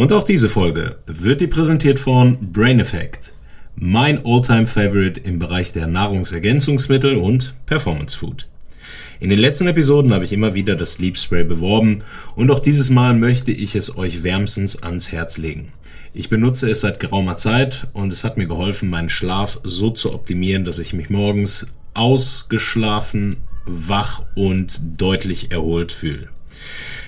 Und auch diese Folge wird dir präsentiert von Brain Effect, mein Alltime Favorite im Bereich der Nahrungsergänzungsmittel und Performance Food. In den letzten Episoden habe ich immer wieder das Sleep Spray beworben und auch dieses Mal möchte ich es euch wärmstens ans Herz legen. Ich benutze es seit geraumer Zeit und es hat mir geholfen, meinen Schlaf so zu optimieren, dass ich mich morgens ausgeschlafen, wach und deutlich erholt fühle.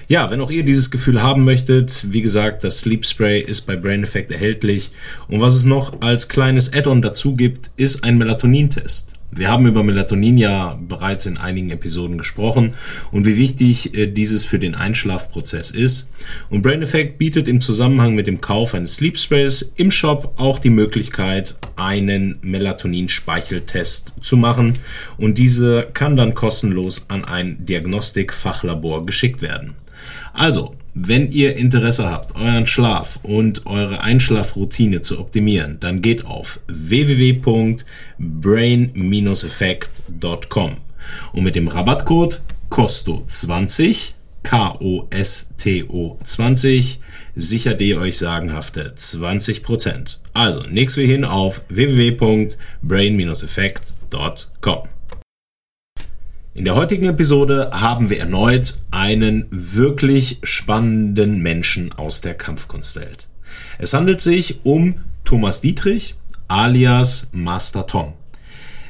Ja, wenn auch ihr dieses Gefühl haben möchtet, wie gesagt, das Sleep Spray ist bei Brain Effect erhältlich. Und was es noch als kleines Add-on dazu gibt, ist ein Melatonintest. Wir haben über Melatonin ja bereits in einigen Episoden gesprochen und wie wichtig äh, dieses für den Einschlafprozess ist. Und Brain Effect bietet im Zusammenhang mit dem Kauf eines Sleep Sprays im Shop auch die Möglichkeit, einen Melatonin-Speicheltest zu machen. Und diese kann dann kostenlos an ein Diagnostikfachlabor geschickt werden. Also, wenn ihr Interesse habt, euren Schlaf und eure Einschlafroutine zu optimieren, dann geht auf www.brain-effekt.com und mit dem Rabattcode COSTO20 K-O-S-T-O 20 sichert ihr euch sagenhafte 20%. Also, nächstes wir hin auf www.brain-effekt.com. In der heutigen Episode haben wir erneut einen wirklich spannenden Menschen aus der Kampfkunstwelt. Es handelt sich um Thomas Dietrich alias Master Tom.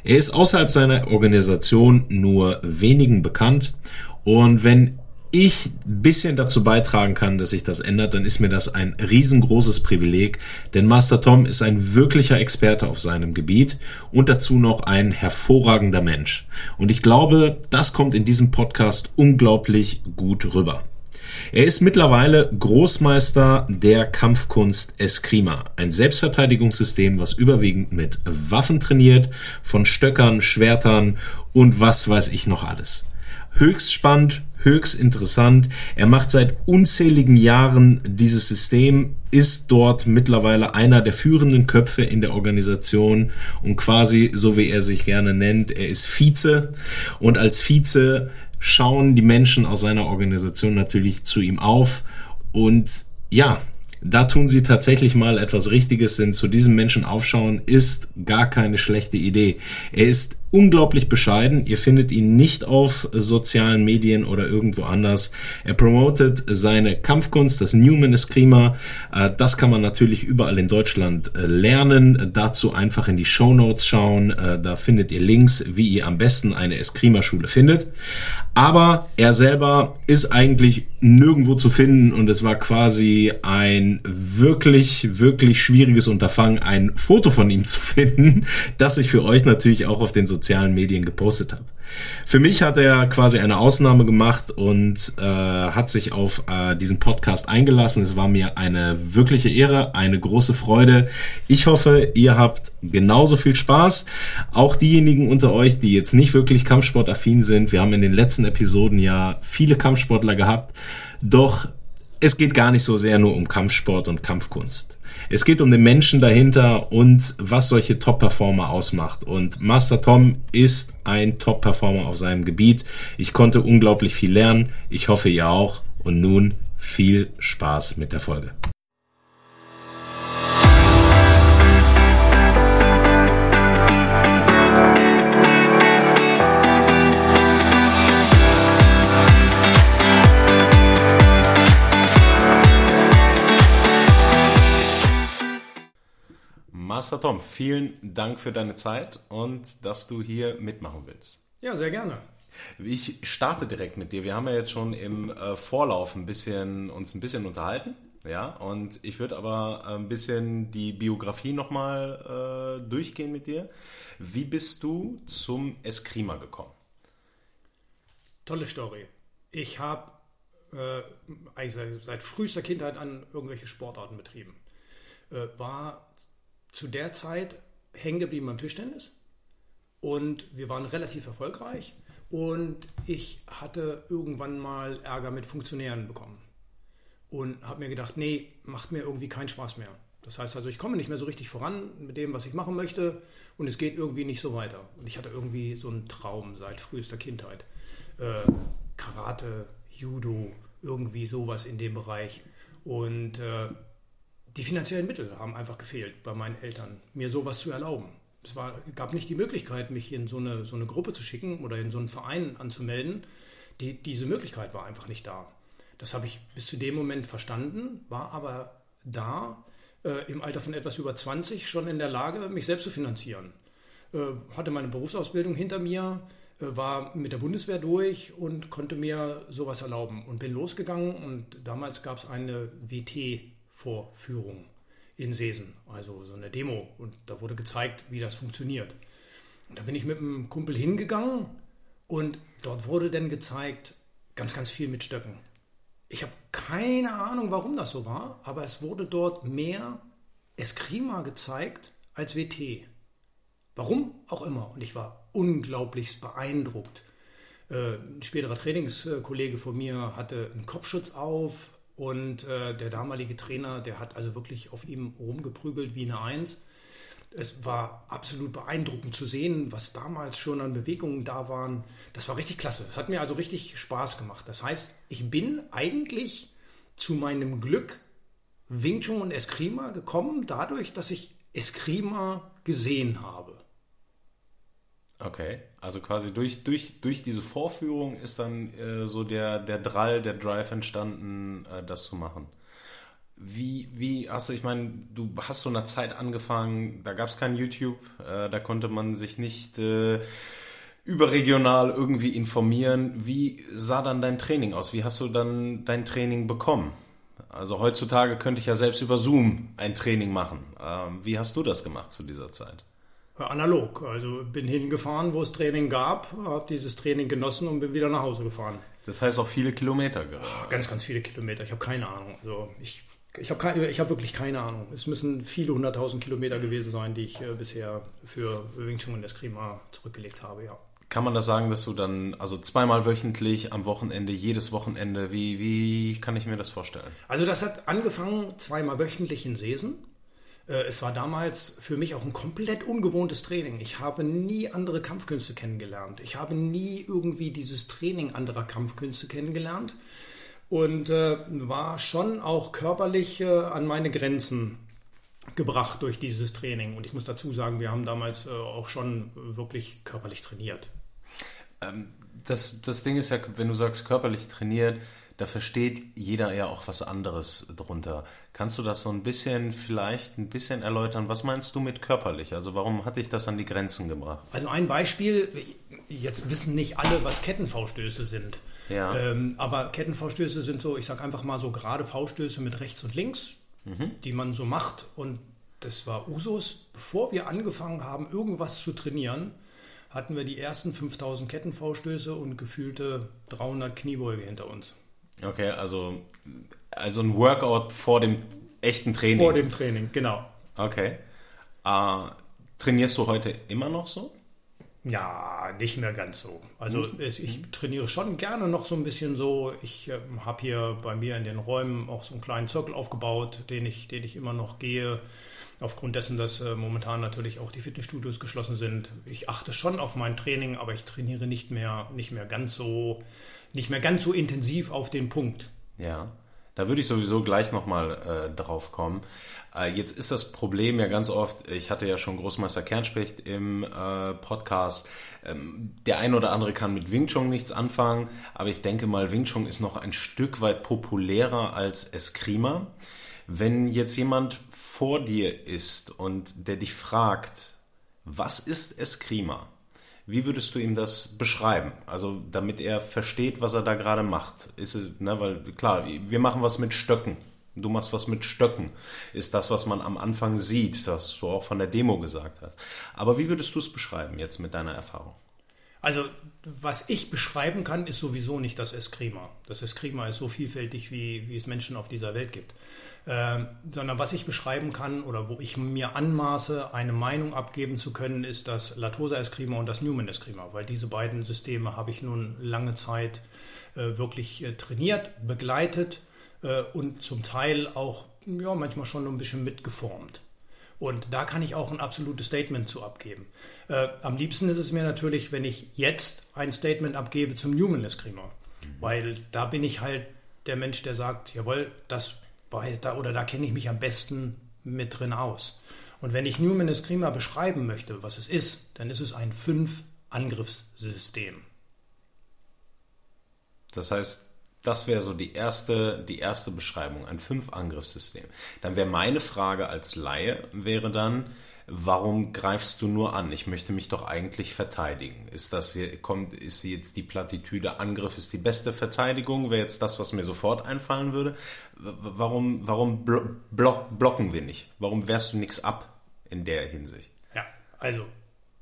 Er ist außerhalb seiner Organisation nur wenigen bekannt und wenn ich ein bisschen dazu beitragen kann, dass sich das ändert, dann ist mir das ein riesengroßes Privileg, denn Master Tom ist ein wirklicher Experte auf seinem Gebiet und dazu noch ein hervorragender Mensch. Und ich glaube, das kommt in diesem Podcast unglaublich gut rüber. Er ist mittlerweile Großmeister der Kampfkunst Eskrima, ein Selbstverteidigungssystem, was überwiegend mit Waffen trainiert, von Stöckern, Schwertern und was weiß ich noch alles. Höchst spannend, höchst interessant. Er macht seit unzähligen Jahren dieses System, ist dort mittlerweile einer der führenden Köpfe in der Organisation und quasi, so wie er sich gerne nennt, er ist Vize und als Vize schauen die Menschen aus seiner Organisation natürlich zu ihm auf und ja, da tun sie tatsächlich mal etwas Richtiges, denn zu diesem Menschen aufschauen ist gar keine schlechte Idee. Er ist unglaublich bescheiden. Ihr findet ihn nicht auf sozialen Medien oder irgendwo anders. Er promotet seine Kampfkunst, das Newman Eskrima. Äh, das kann man natürlich überall in Deutschland äh, lernen. Dazu einfach in die Show Notes schauen. Äh, da findet ihr Links, wie ihr am besten eine Eskrima-Schule findet. Aber er selber ist eigentlich nirgendwo zu finden und es war quasi ein wirklich, wirklich schwieriges Unterfangen, ein Foto von ihm zu finden, das ich für euch natürlich auch auf den sozialen Medien gepostet habe. Für mich hat er quasi eine Ausnahme gemacht und äh, hat sich auf äh, diesen Podcast eingelassen. Es war mir eine wirkliche Ehre, eine große Freude. Ich hoffe, ihr habt genauso viel Spaß. Auch diejenigen unter euch, die jetzt nicht wirklich Kampfsportaffin sind. Wir haben in den letzten Episoden ja viele Kampfsportler gehabt. Doch es geht gar nicht so sehr nur um Kampfsport und Kampfkunst. Es geht um den Menschen dahinter und was solche Top-Performer ausmacht. Und Master Tom ist ein Top-Performer auf seinem Gebiet. Ich konnte unglaublich viel lernen. Ich hoffe, ihr auch. Und nun viel Spaß mit der Folge. Master Tom, vielen Dank für deine Zeit und dass du hier mitmachen willst. Ja, sehr gerne. Ich starte direkt mit dir. Wir haben ja jetzt schon im äh, Vorlauf ein bisschen, uns ein bisschen unterhalten. Ja, und ich würde aber ein bisschen die Biografie nochmal äh, durchgehen mit dir. Wie bist du zum Eskrima gekommen? Tolle Story. Ich habe äh, eigentlich seit, seit, frühester Kindheit an irgendwelche Sportarten betrieben. Äh, war zu der Zeit hängen geblieben beim Tischtennis und wir waren relativ erfolgreich und ich hatte irgendwann mal Ärger mit Funktionären bekommen und habe mir gedacht, nee, macht mir irgendwie keinen Spaß mehr. Das heißt also, ich komme nicht mehr so richtig voran mit dem, was ich machen möchte und es geht irgendwie nicht so weiter. Und ich hatte irgendwie so einen Traum seit frühester Kindheit. Äh, Karate, Judo, irgendwie sowas in dem Bereich. Und äh, die finanziellen Mittel haben einfach gefehlt bei meinen Eltern, mir sowas zu erlauben. Es war, gab nicht die Möglichkeit, mich in so eine, so eine Gruppe zu schicken oder in so einen Verein anzumelden. Die, diese Möglichkeit war einfach nicht da. Das habe ich bis zu dem Moment verstanden, war aber da äh, im Alter von etwas über 20 schon in der Lage, mich selbst zu finanzieren. Äh, hatte meine Berufsausbildung hinter mir, äh, war mit der Bundeswehr durch und konnte mir sowas erlauben und bin losgegangen und damals gab es eine WT-Vorführung in Sesen, also so eine Demo und da wurde gezeigt, wie das funktioniert. Und da bin ich mit einem Kumpel hingegangen und dort wurde dann gezeigt, ganz, ganz viel mit Stöcken. Ich habe keine Ahnung, warum das so war, aber es wurde dort mehr Eskrima gezeigt als WT. Warum auch immer. Und ich war unglaublich beeindruckt. Äh, ein späterer Trainingskollege von mir hatte einen Kopfschutz auf und äh, der damalige Trainer, der hat also wirklich auf ihm rumgeprügelt wie eine Eins. Es war absolut beeindruckend zu sehen, was damals schon an Bewegungen da waren. Das war richtig klasse. Es hat mir also richtig Spaß gemacht. Das heißt, ich bin eigentlich zu meinem Glück Wing Chun und Eskrima gekommen, dadurch, dass ich Eskrima gesehen habe. Okay, also quasi durch, durch, durch diese Vorführung ist dann äh, so der, der Drall, der Drive entstanden, äh, das zu machen. Wie, wie hast du, ich meine, du hast so einer Zeit angefangen, da gab es kein YouTube, äh, da konnte man sich nicht äh, überregional irgendwie informieren. Wie sah dann dein Training aus? Wie hast du dann dein Training bekommen? Also heutzutage könnte ich ja selbst über Zoom ein Training machen. Ähm, wie hast du das gemacht zu dieser Zeit? Analog. Also bin hingefahren, wo es Training gab, habe dieses Training genossen und bin wieder nach Hause gefahren. Das heißt auch viele Kilometer gehabt? Ah, ganz, ganz viele Kilometer. Ich habe keine Ahnung. Also ich, ich habe hab wirklich keine Ahnung. Es müssen viele hunderttausend Kilometer gewesen sein, die ich äh, bisher für Wing Chun und Eskrima zurückgelegt habe, ja. Kann man das sagen, dass du dann, also zweimal wöchentlich am Wochenende, jedes Wochenende, wie, wie kann ich mir das vorstellen? Also das hat angefangen zweimal wöchentlich in Sesen. Äh, es war damals für mich auch ein komplett ungewohntes Training. Ich habe nie andere Kampfkünste kennengelernt. Ich habe nie irgendwie dieses Training anderer Kampfkünste kennengelernt und äh, war schon auch körperlich äh, an meine Grenzen gebracht durch dieses Training. Und ich muss dazu sagen, wir haben damals äh, auch schon wirklich körperlich trainiert. Ähm, das, das Ding ist ja, wenn du sagst körperlich trainiert, da versteht jeder ja auch was anderes drunter. Kannst du das so ein bisschen, vielleicht ein bisschen erläutern? Was meinst du mit körperlich? Also warum hat dich das an die Grenzen gebracht? Also ein Beispiel, jetzt wissen nicht alle, was Kettenfaustöße sind. Ja. Ähm, aber Kettenfaustöße sind so, ich sag einfach mal so gerade Faustöße mit rechts und links, mhm. die man so macht. Und das war Usus. Bevor wir angefangen haben, irgendwas zu trainieren, hatten wir die ersten 5000 Kettenfaustöße und gefühlte 300 Kniebeuge hinter uns. Okay, also, also ein Workout vor dem echten Training. Vor dem Training, genau. Okay. Äh, trainierst du heute immer noch so? Ja, nicht mehr ganz so. Also mhm. ich trainiere schon gerne noch so ein bisschen so. Ich äh, habe hier bei mir in den Räumen auch so einen kleinen Zirkel aufgebaut, den ich, den ich immer noch gehe. Aufgrund dessen, dass äh, momentan natürlich auch die Fitnessstudios geschlossen sind. Ich achte schon auf mein Training, aber ich trainiere nicht mehr, nicht mehr ganz so nicht mehr ganz so intensiv auf den Punkt. Ja, da würde ich sowieso gleich nochmal äh, drauf kommen. Äh, jetzt ist das Problem ja ganz oft, ich hatte ja schon Großmeister Kernspecht im äh, Podcast, ähm, der ein oder andere kann mit Wing Chun nichts anfangen, aber ich denke mal, Wing Chun ist noch ein Stück weit populärer als Eskrima. Wenn jetzt jemand vor dir ist und der dich fragt, was ist Eskrima? Wie würdest du ihm das beschreiben? Also, damit er versteht, was er da gerade macht. Ist es, ne, weil klar, wir machen was mit Stöcken. Du machst was mit Stöcken. Ist das, was man am Anfang sieht, das du auch von der Demo gesagt hast. Aber wie würdest du es beschreiben jetzt mit deiner Erfahrung? Also, was ich beschreiben kann, ist sowieso nicht das Eskrima. Das Eskrima ist so vielfältig, wie, wie es Menschen auf dieser Welt gibt. Ähm, sondern was ich beschreiben kann oder wo ich mir anmaße, eine Meinung abgeben zu können, ist das Latosa Eskrima und das Newman Eskrima, weil diese beiden Systeme habe ich nun lange Zeit äh, wirklich äh, trainiert, begleitet äh, und zum Teil auch ja, manchmal schon ein bisschen mitgeformt. Und da kann ich auch ein absolutes Statement zu abgeben. Äh, am liebsten ist es mir natürlich, wenn ich jetzt ein Statement abgebe zum Newman Eskrima, weil da bin ich halt der Mensch, der sagt, jawohl, das weiß da oder da kenne ich mich am besten mit drin aus. Und wenn ich Newman Eskrima beschreiben möchte, was es ist, dann ist es ein Fünf-Angriffssystem. Das heißt, das wäre so die erste, die erste Beschreibung, ein Fünf-Angriffssystem. Dann wäre meine Frage als Laie, wäre dann, warum greifst du nur an? Ich möchte mich doch eigentlich verteidigen. Ist das hier, kommt, ist jetzt die Plattitüde Angriff ist die beste Verteidigung? Wäre jetzt das, was mir sofort einfallen würde? Warum, warum block, blocken wir nicht? Warum wehrst du nichts ab in der Hinsicht? Ja, also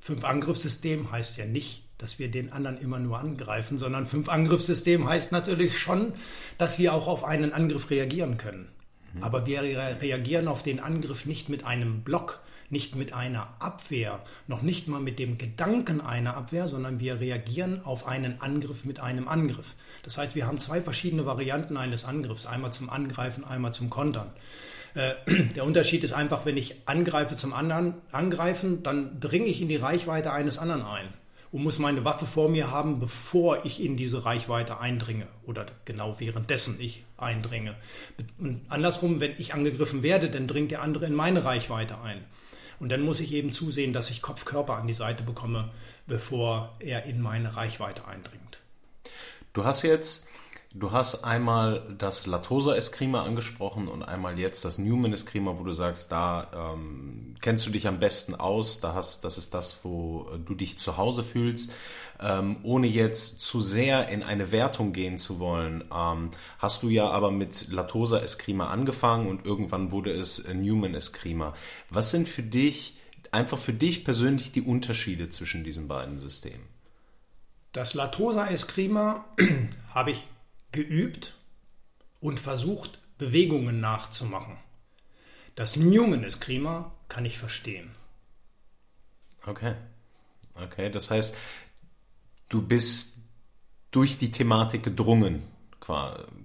Fünf-Angriffssystem heißt ja nicht, dass wir den anderen immer nur angreifen, sondern Fünf-Angriffssystem heißt natürlich schon, dass wir auch auf einen Angriff reagieren können. Mhm. Aber wir reagieren auf den Angriff nicht mit einem Block, nicht mit einer Abwehr, noch nicht mal mit dem Gedanken einer Abwehr, sondern wir reagieren auf einen Angriff mit einem Angriff. Das heißt, wir haben zwei verschiedene Varianten eines Angriffs, einmal zum Angreifen, einmal zum Kontern. Äh, der Unterschied ist einfach, wenn ich angreife zum anderen angreifen, dann dringe ich in die Reichweite eines anderen ein und muss meine Waffe vor mir haben, bevor ich in diese Reichweite eindringe oder genau währenddessen ich eindringe. Und andersrum, wenn ich angegriffen werde, dann dringt der andere in meine Reichweite ein. Und dann muss ich eben zusehen, dass ich Kopf-Körper an die Seite bekomme, bevor er in meine Reichweite eindringt. Du hast jetzt, du hast einmal das Latosa Eskrima angesprochen und einmal jetzt das Newman Eskrima, wo du sagst, da ähm, kennst du dich am besten aus, da hast, das ist das, wo du dich zu Hause fühlst ähm, ohne jetzt zu sehr in eine Wertung gehen zu wollen, ähm, hast du ja aber mit Latosa Eskrima angefangen und irgendwann wurde es Newman Eskrima. Was sind für dich, einfach für dich persönlich die Unterschiede zwischen diesen beiden Systemen? Das Latosa Eskrima habe ich geübt und versucht, Bewegungen nachzumachen. Das Newman Eskrima kann ich verstehen. Okay. Okay, das heißt, du bist durch die Thematik gedrungen,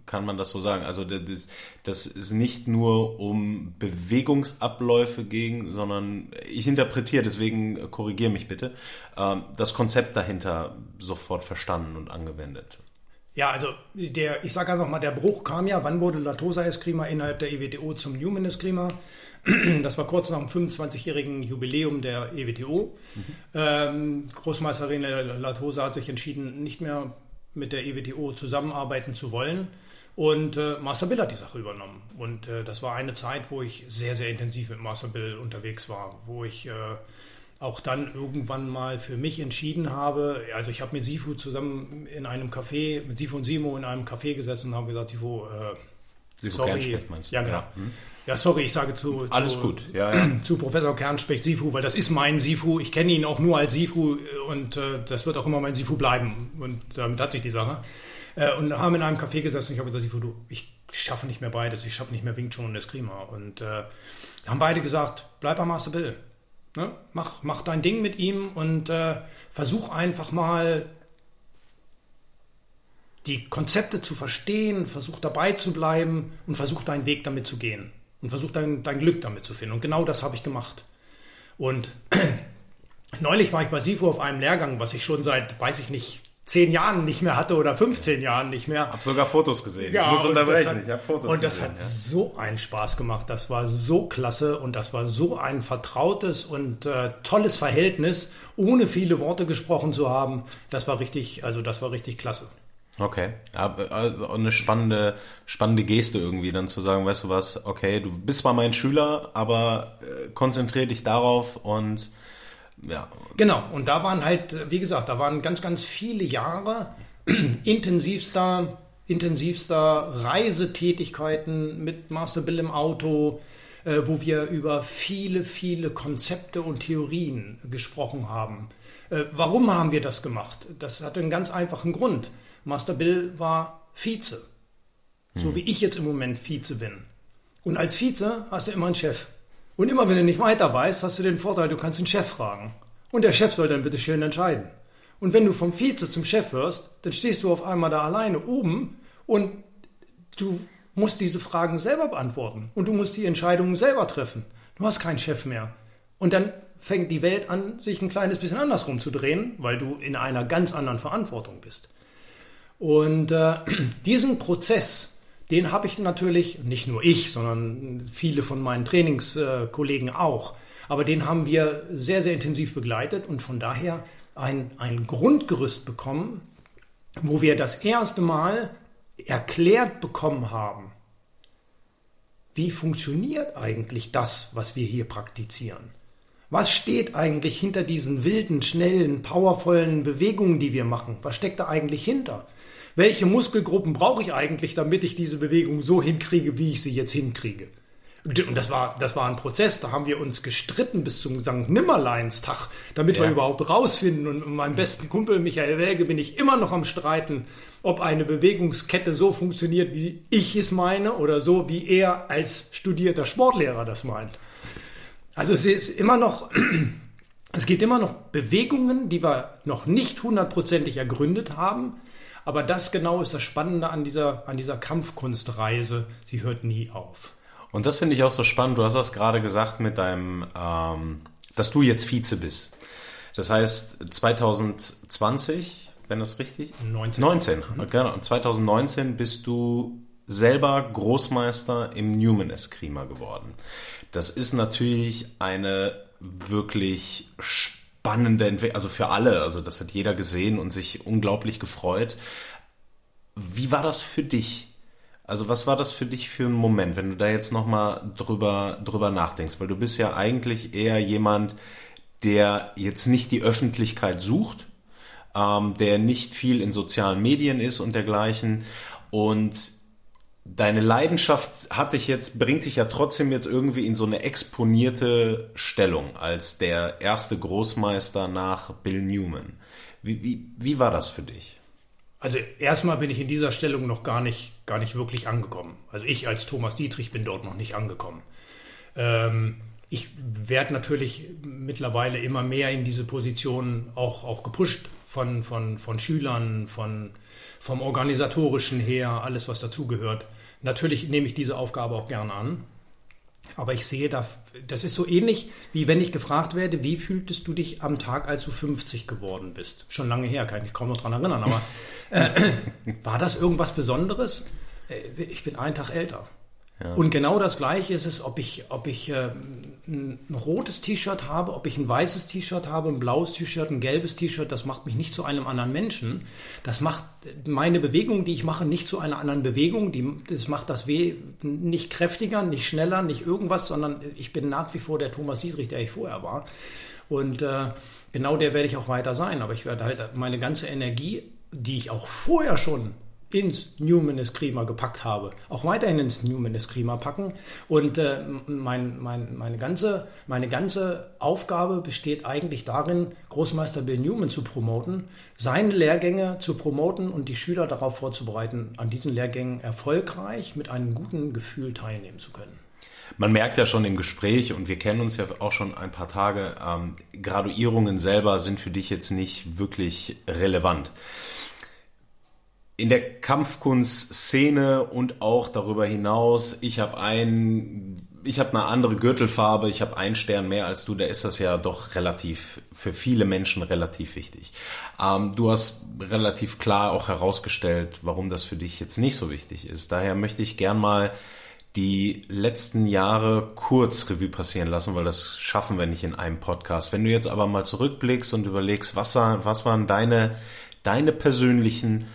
kann man das so sagen. Also das, das ist nicht nur um Bewegungsabläufe ging, sondern ich interpretiere, deswegen korrigiere mich bitte, ähm, das Konzept dahinter sofort verstanden und angewendet. Ja, also der, ich sage einfach mal, der Bruch kam ja, wann wurde Latosa Eskrima innerhalb der EWTO zum Newman Eskrima? Das war kurz nach dem 25-jährigen Jubiläum der EWTO. Mhm. Ähm, Großmeisterin Latosa hat sich entschieden, nicht mehr mit der EWTO zusammenarbeiten zu wollen. Und äh, Master Bill hat die Sache übernommen. Und äh, das war eine Zeit, wo ich sehr, sehr intensiv mit Master Bill unterwegs war, wo ich äh, auch dann irgendwann mal für mich entschieden habe, also ich habe mit Sifu zusammen in einem Café, mit Sifu und Simo in einem Café gesessen und haben gesagt, Sifu, äh, Sifu sorry. meinst du? Ja, genau. Ja. Hm. Ja, sorry, ich sage zu, Alles zu, gut. Ja, ja. zu Professor Kernspecht Sifu, weil das ist mein Sifu. Ich kenne ihn auch nur als Sifu und äh, das wird auch immer mein Sifu bleiben. Und damit hat sich die Sache. Äh, und haben in einem Café gesessen und ich habe gesagt, Sifu, du, ich schaffe nicht mehr beides. Ich schaffe nicht mehr Wing Chun und Eskrima. Und äh, haben beide gesagt, bleib bei Master Bill. Ne? Mach, mach dein Ding mit ihm und äh, versuch einfach mal die Konzepte zu verstehen, versuch dabei zu bleiben und versuch deinen Weg damit zu gehen und versuch dein, dein Glück damit zu finden. Und genau das habe ich gemacht. Und neulich war ich bei SIFO auf einem Lehrgang, was ich schon seit, weiß ich nicht, zehn Jahren nicht mehr hatte oder 15 Jahren nicht mehr. Hab sogar Fotos gesehen. Ja, ich muss unterbrechen. Ich habe Fotos und gesehen. Und das hat ja. so einen Spaß gemacht. Das war so klasse und das war so ein vertrautes und äh, tolles Verhältnis, ohne viele Worte gesprochen zu haben. Das war richtig, also das war richtig klasse. Okay, also eine spannende, spannende Geste irgendwie, dann zu sagen, weißt du was, okay, du bist zwar mein Schüler, aber äh, konzentriere dich darauf und ja. Genau, und da waren halt, wie gesagt, da waren ganz, ganz viele Jahre intensivster, intensivster Reisetätigkeiten mit Master Bill im Auto, äh, wo wir über viele, viele Konzepte und Theorien gesprochen haben. Äh, warum haben wir das gemacht? Das hatte einen ganz einfachen Grund. Master Bill war Vize. So hm. wie ich jetzt im Moment Vize bin. Und als Vize hast du immer einen Chef. Und immer wenn du nicht weiter weißt, hast du den Vorteil, du kannst den Chef fragen. Und der Chef soll dann bitte schön entscheiden. Und wenn du vom Vize zum Chef wirst, dann stehst du auf einmal da alleine oben und du musst diese Fragen selber beantworten. Und du musst die Entscheidungen selber treffen. Du hast keinen Chef mehr. Und dann fängt die Welt an, sich ein kleines bisschen andersrum zu drehen, weil du in einer ganz anderen Verantwortung bist. Und äh, diesen Prozess den habe ich natürlich, nicht nur ich, sondern viele von meinen Trainingskollegen auch, aber den haben wir sehr, sehr intensiv begleitet und von daher ein, ein Grundgerüst bekommen, wo wir das erste Mal erklärt bekommen haben, wie funktioniert eigentlich das, was wir hier praktizieren. Was steht eigentlich hinter diesen wilden, schnellen, powervollen Bewegungen, die wir machen? Was steckt da eigentlich hinter? Welche Muskelgruppen brauche ich eigentlich, damit ich diese Bewegung so hinkriege, wie ich sie jetzt hinkriege? Und das war, das war ein Prozess, da haben wir uns gestritten bis zum St. Nimmerleinstag, damit ja. wir überhaupt rausfinden. Und mit meinem besten Kumpel Michael Welge bin ich immer noch am Streiten, ob eine Bewegungskette so funktioniert, wie ich es meine, oder so, wie er als studierter Sportlehrer das meint. Also es ist immer noch, es gibt immer noch Bewegungen, die wir noch nicht hundertprozentig ergründet haben. Aber das genau ist das Spannende an dieser, an dieser Kampfkunstreise. Sie hört nie auf. Und das finde ich auch so spannend. Du hast das gerade gesagt mit deinem, ähm, dass du jetzt Vize bist. Das heißt, 2020, wenn das richtig? 19. 19, mhm. genau. 2019 bist du selber Großmeister im Newman Eskrima geworden. Das ist natürlich eine wirklich spannende Entwicklung, also für alle. Also das hat jeder gesehen und sich unglaublich gefreut. Wie war das für dich? Also was war das für dich für ein Moment, wenn du da jetzt nochmal drüber, drüber nachdenkst? Weil du bist ja eigentlich eher jemand, der jetzt nicht die Öffentlichkeit sucht, ähm, der nicht viel in sozialen Medien ist und dergleichen. Und deine Leidenschaft hat dich jetzt, bringt dich ja trotzdem jetzt irgendwie in so eine exponierte Stellung als der erste Großmeister nach Bill Newman. Wie, wie, wie war das für dich? Also erstmal bin ich in dieser Stellung noch gar nicht, gar nicht wirklich angekommen. Also ich als Thomas Dietrich bin dort noch nicht angekommen. Ähm, ich werde natürlich mittlerweile immer mehr in diese Position auch, auch gepusht von, von, von Schülern, von, vom organisatorischen her, alles was dazugehört. Natürlich nehme ich diese Aufgabe auch gern an. Aber ich sehe da, das ist so ähnlich, wie wenn ich gefragt werde, wie fühltest du dich am Tag, als du 50 geworden bist? Schon lange her, kann ich mich kaum noch dran erinnern, aber äh, war das irgendwas Besonderes? Äh, ich bin einen Tag älter. Ja. Und genau das Gleiche ist es, ob ich, ob ich äh, ein rotes T-Shirt habe, ob ich ein weißes T-Shirt habe, ein blaues T-Shirt, ein gelbes T-Shirt, das macht mich nicht zu einem anderen Menschen. Das macht meine Bewegung, die ich mache, nicht zu einer anderen Bewegung. Die, das macht das Weh nicht kräftiger, nicht schneller, nicht irgendwas, sondern ich bin nach wie vor der Thomas Dietrich, der ich vorher war. Und äh, genau der werde ich auch weiter sein. Aber ich werde halt meine ganze Energie, die ich auch vorher schon ins Newman Eskrima gepackt habe, auch weiterhin ins Newman Eskrima packen. Und äh, mein, mein, meine, ganze, meine ganze Aufgabe besteht eigentlich darin, Großmeister Bill Newman zu promoten, seine Lehrgänge zu promoten und die Schüler darauf vorzubereiten, an diesen Lehrgängen erfolgreich mit einem guten Gefühl teilnehmen zu können. Man merkt ja schon im Gespräch, und wir kennen uns ja auch schon ein paar Tage, ähm, Graduierungen selber sind für dich jetzt nicht wirklich relevant in der Kampfkunstszene und auch darüber hinaus, ich habe ein, ich habe eine andere Gürtelfarbe, ich habe einen Stern mehr als du, da ist das ja doch relativ, für viele Menschen relativ wichtig. Ähm, du hast relativ klar auch herausgestellt, warum das für dich jetzt nicht so wichtig ist. Daher möchte ich gern mal die letzten Jahre kurz Revue passieren lassen, weil das schaffen wir nicht in einem Podcast. Wenn du jetzt aber mal zurückblickst und überlegst, was, was waren deine, deine persönlichen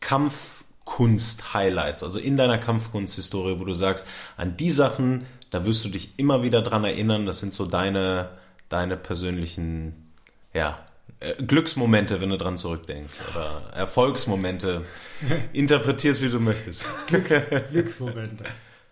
Kampfkunst-Highlights, also in deiner Kampfkunsthistorie, wo du sagst, an die Sachen, da wirst du dich immer wieder dran erinnern, das sind so deine, deine persönlichen, ja, äh, Glücksmomente, wenn du dran zurückdenkst oder Erfolgsmomente. Interpretierst, wie du möchtest. Glücks Glücksmomente.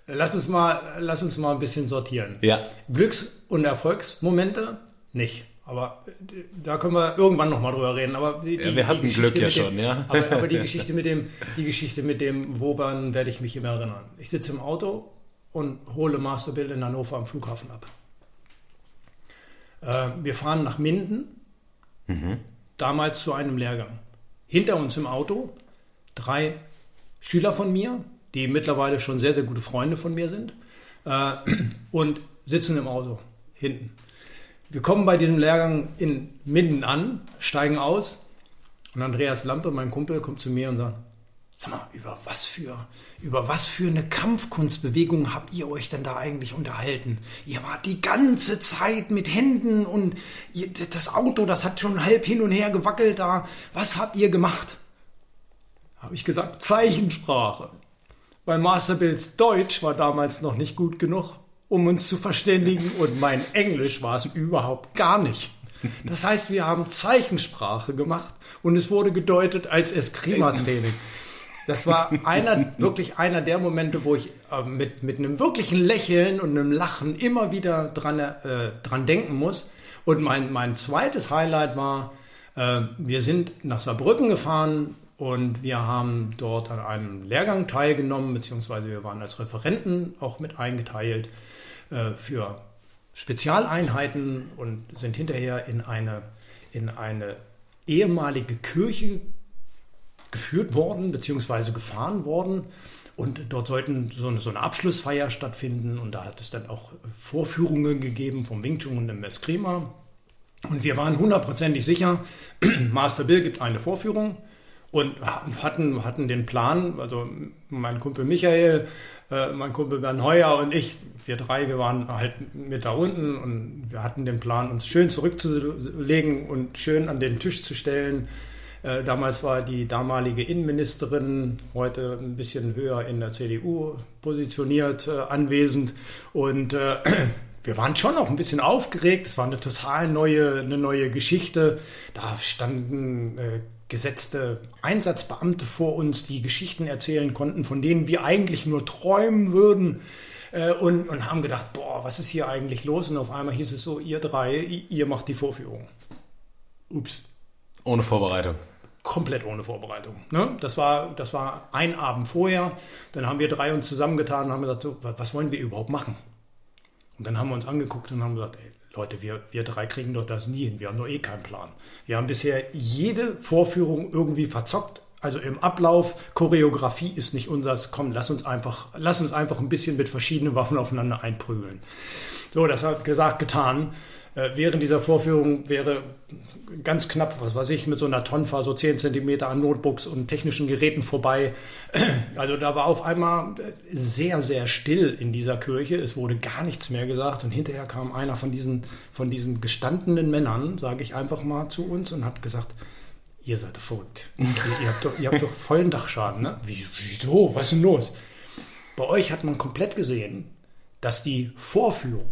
Lass uns mal, lass uns mal ein bisschen sortieren. Ja. Glücks- und Erfolgsmomente nicht. Aber äh, da können wir irgendwann nochmal drüber reden. Aber die, ja, wir hatten Glück ja schon, dem, ja. Aber, aber, die Geschichte mit dem, die Geschichte mit dem, woran werde ich mich immer erinnern. Ich sitze im Auto und hole Masterbild in Hannover am Flughafen ab. Äh, wir fahren nach Minden, mhm. damals zu einem Lehrgang. Hinter uns im Auto drei Schüler von mir, die mittlerweile schon sehr, sehr gute Freunde von mir sind, äh, und sitzen im Auto hinten. Wir kommen bei diesem Lehrgang in Minden an, steigen aus und Andreas Lampe, mein Kumpel, kommt zu mir und sagt, Sag mal, über was für, über was für eine Kampfkunstbewegung habt ihr euch denn da eigentlich unterhalten? Ihr wart die ganze Zeit mit Händen und ihr, das Auto, das hat schon halb hin und her gewackelt da. Was habt ihr gemacht? Habe ich gesagt, Zeichensprache. Weil Master Bills Deutsch war damals noch nicht gut genug, um uns zu verständigen und mein Englisch war es überhaupt gar nicht. Das heißt, wir haben Zeichensprache gemacht und es wurde gedeutet als Eskrima-Training. Das war einer, wirklich einer der Momente, wo ich äh, mit, mit einem wirklichen Lächeln und einem Lachen immer wieder dran, äh, dran denken muss. Und mein, mein zweites Highlight war, äh, wir sind nach Saarbrücken gefahren und wir haben dort an einem Lehrgang teilgenommen, beziehungsweise wir waren als Referenten auch mit eingeteilt für Spezialeinheiten und sind hinterher in eine, in eine ehemalige Kirche geführt worden, beziehungsweise gefahren worden. Und dort sollten so eine, so eine, Abschlussfeier stattfinden. Und da hat es dann auch Vorführungen gegeben vom Wing Chun und dem Eskrima. Und wir waren hundertprozentig sicher, Master Bill gibt eine Vorführung und hatten, hatten den Plan, also mein Kumpel Michael, äh, mein Kumpel Bernd Heuer und ich, wir drei, wir waren halt mit da unten und wir hatten den Plan, uns schön zurückzulegen und schön an den Tisch zu stellen äh, damals war die damalige Innenministerin, heute ein bisschen höher in der CDU positioniert, äh, anwesend. Und wir waren schon auch ein bisschen aufgeregt. Es war eine total neue, eine neue Geschichte. Da standen äh, gesetzte Einsatzbeamte vor uns, die Geschichten erzählen konnten, von denen wir eigentlich nur träumen würden. Äh, und, und haben gedacht, boah, was ist hier eigentlich los? Und auf einmal hieß es so, ihr drei, ihr macht die Vorführung. Ups. Ohne Vorbereitung komplett ohne Vorbereitung. Ne? Das, war, das war ein Abend vorher. Dann haben wir drei uns zusammengetan und haben gesagt, so, was wollen wir überhaupt machen? Und dann haben wir uns angeguckt und haben gesagt, ey, Leute, wir, wir drei kriegen doch das nie hin. Wir haben doch eh keinen Plan. Wir haben bisher jede Vorführung irgendwie verzockt. Also im Ablauf, Choreografie ist nicht unseres. Komm, lass uns einfach, lass uns einfach ein bisschen mit verschiedenen Waffen aufeinander einprügeln. So, das hat gesagt, getan. Äh, während dieser Vorführung wäre ganz knapp, was weiß ich, mit so einer Tonfa so 10 cm an Notebooks und technischen Geräten vorbei. Also da war auf einmal sehr, sehr still in dieser Kirche. Es wurde gar nichts mehr gesagt und hinterher kam einer von diesen, von diesen gestandenen Männern, sage ich einfach mal, zu uns und hat gesagt, ihr seid verrückt. ihr, ihr, habt doch, ihr habt doch vollen Dachschaden. Ne? Wieso? Was ist denn los? Bei euch hat man komplett gesehen, dass die Vorführung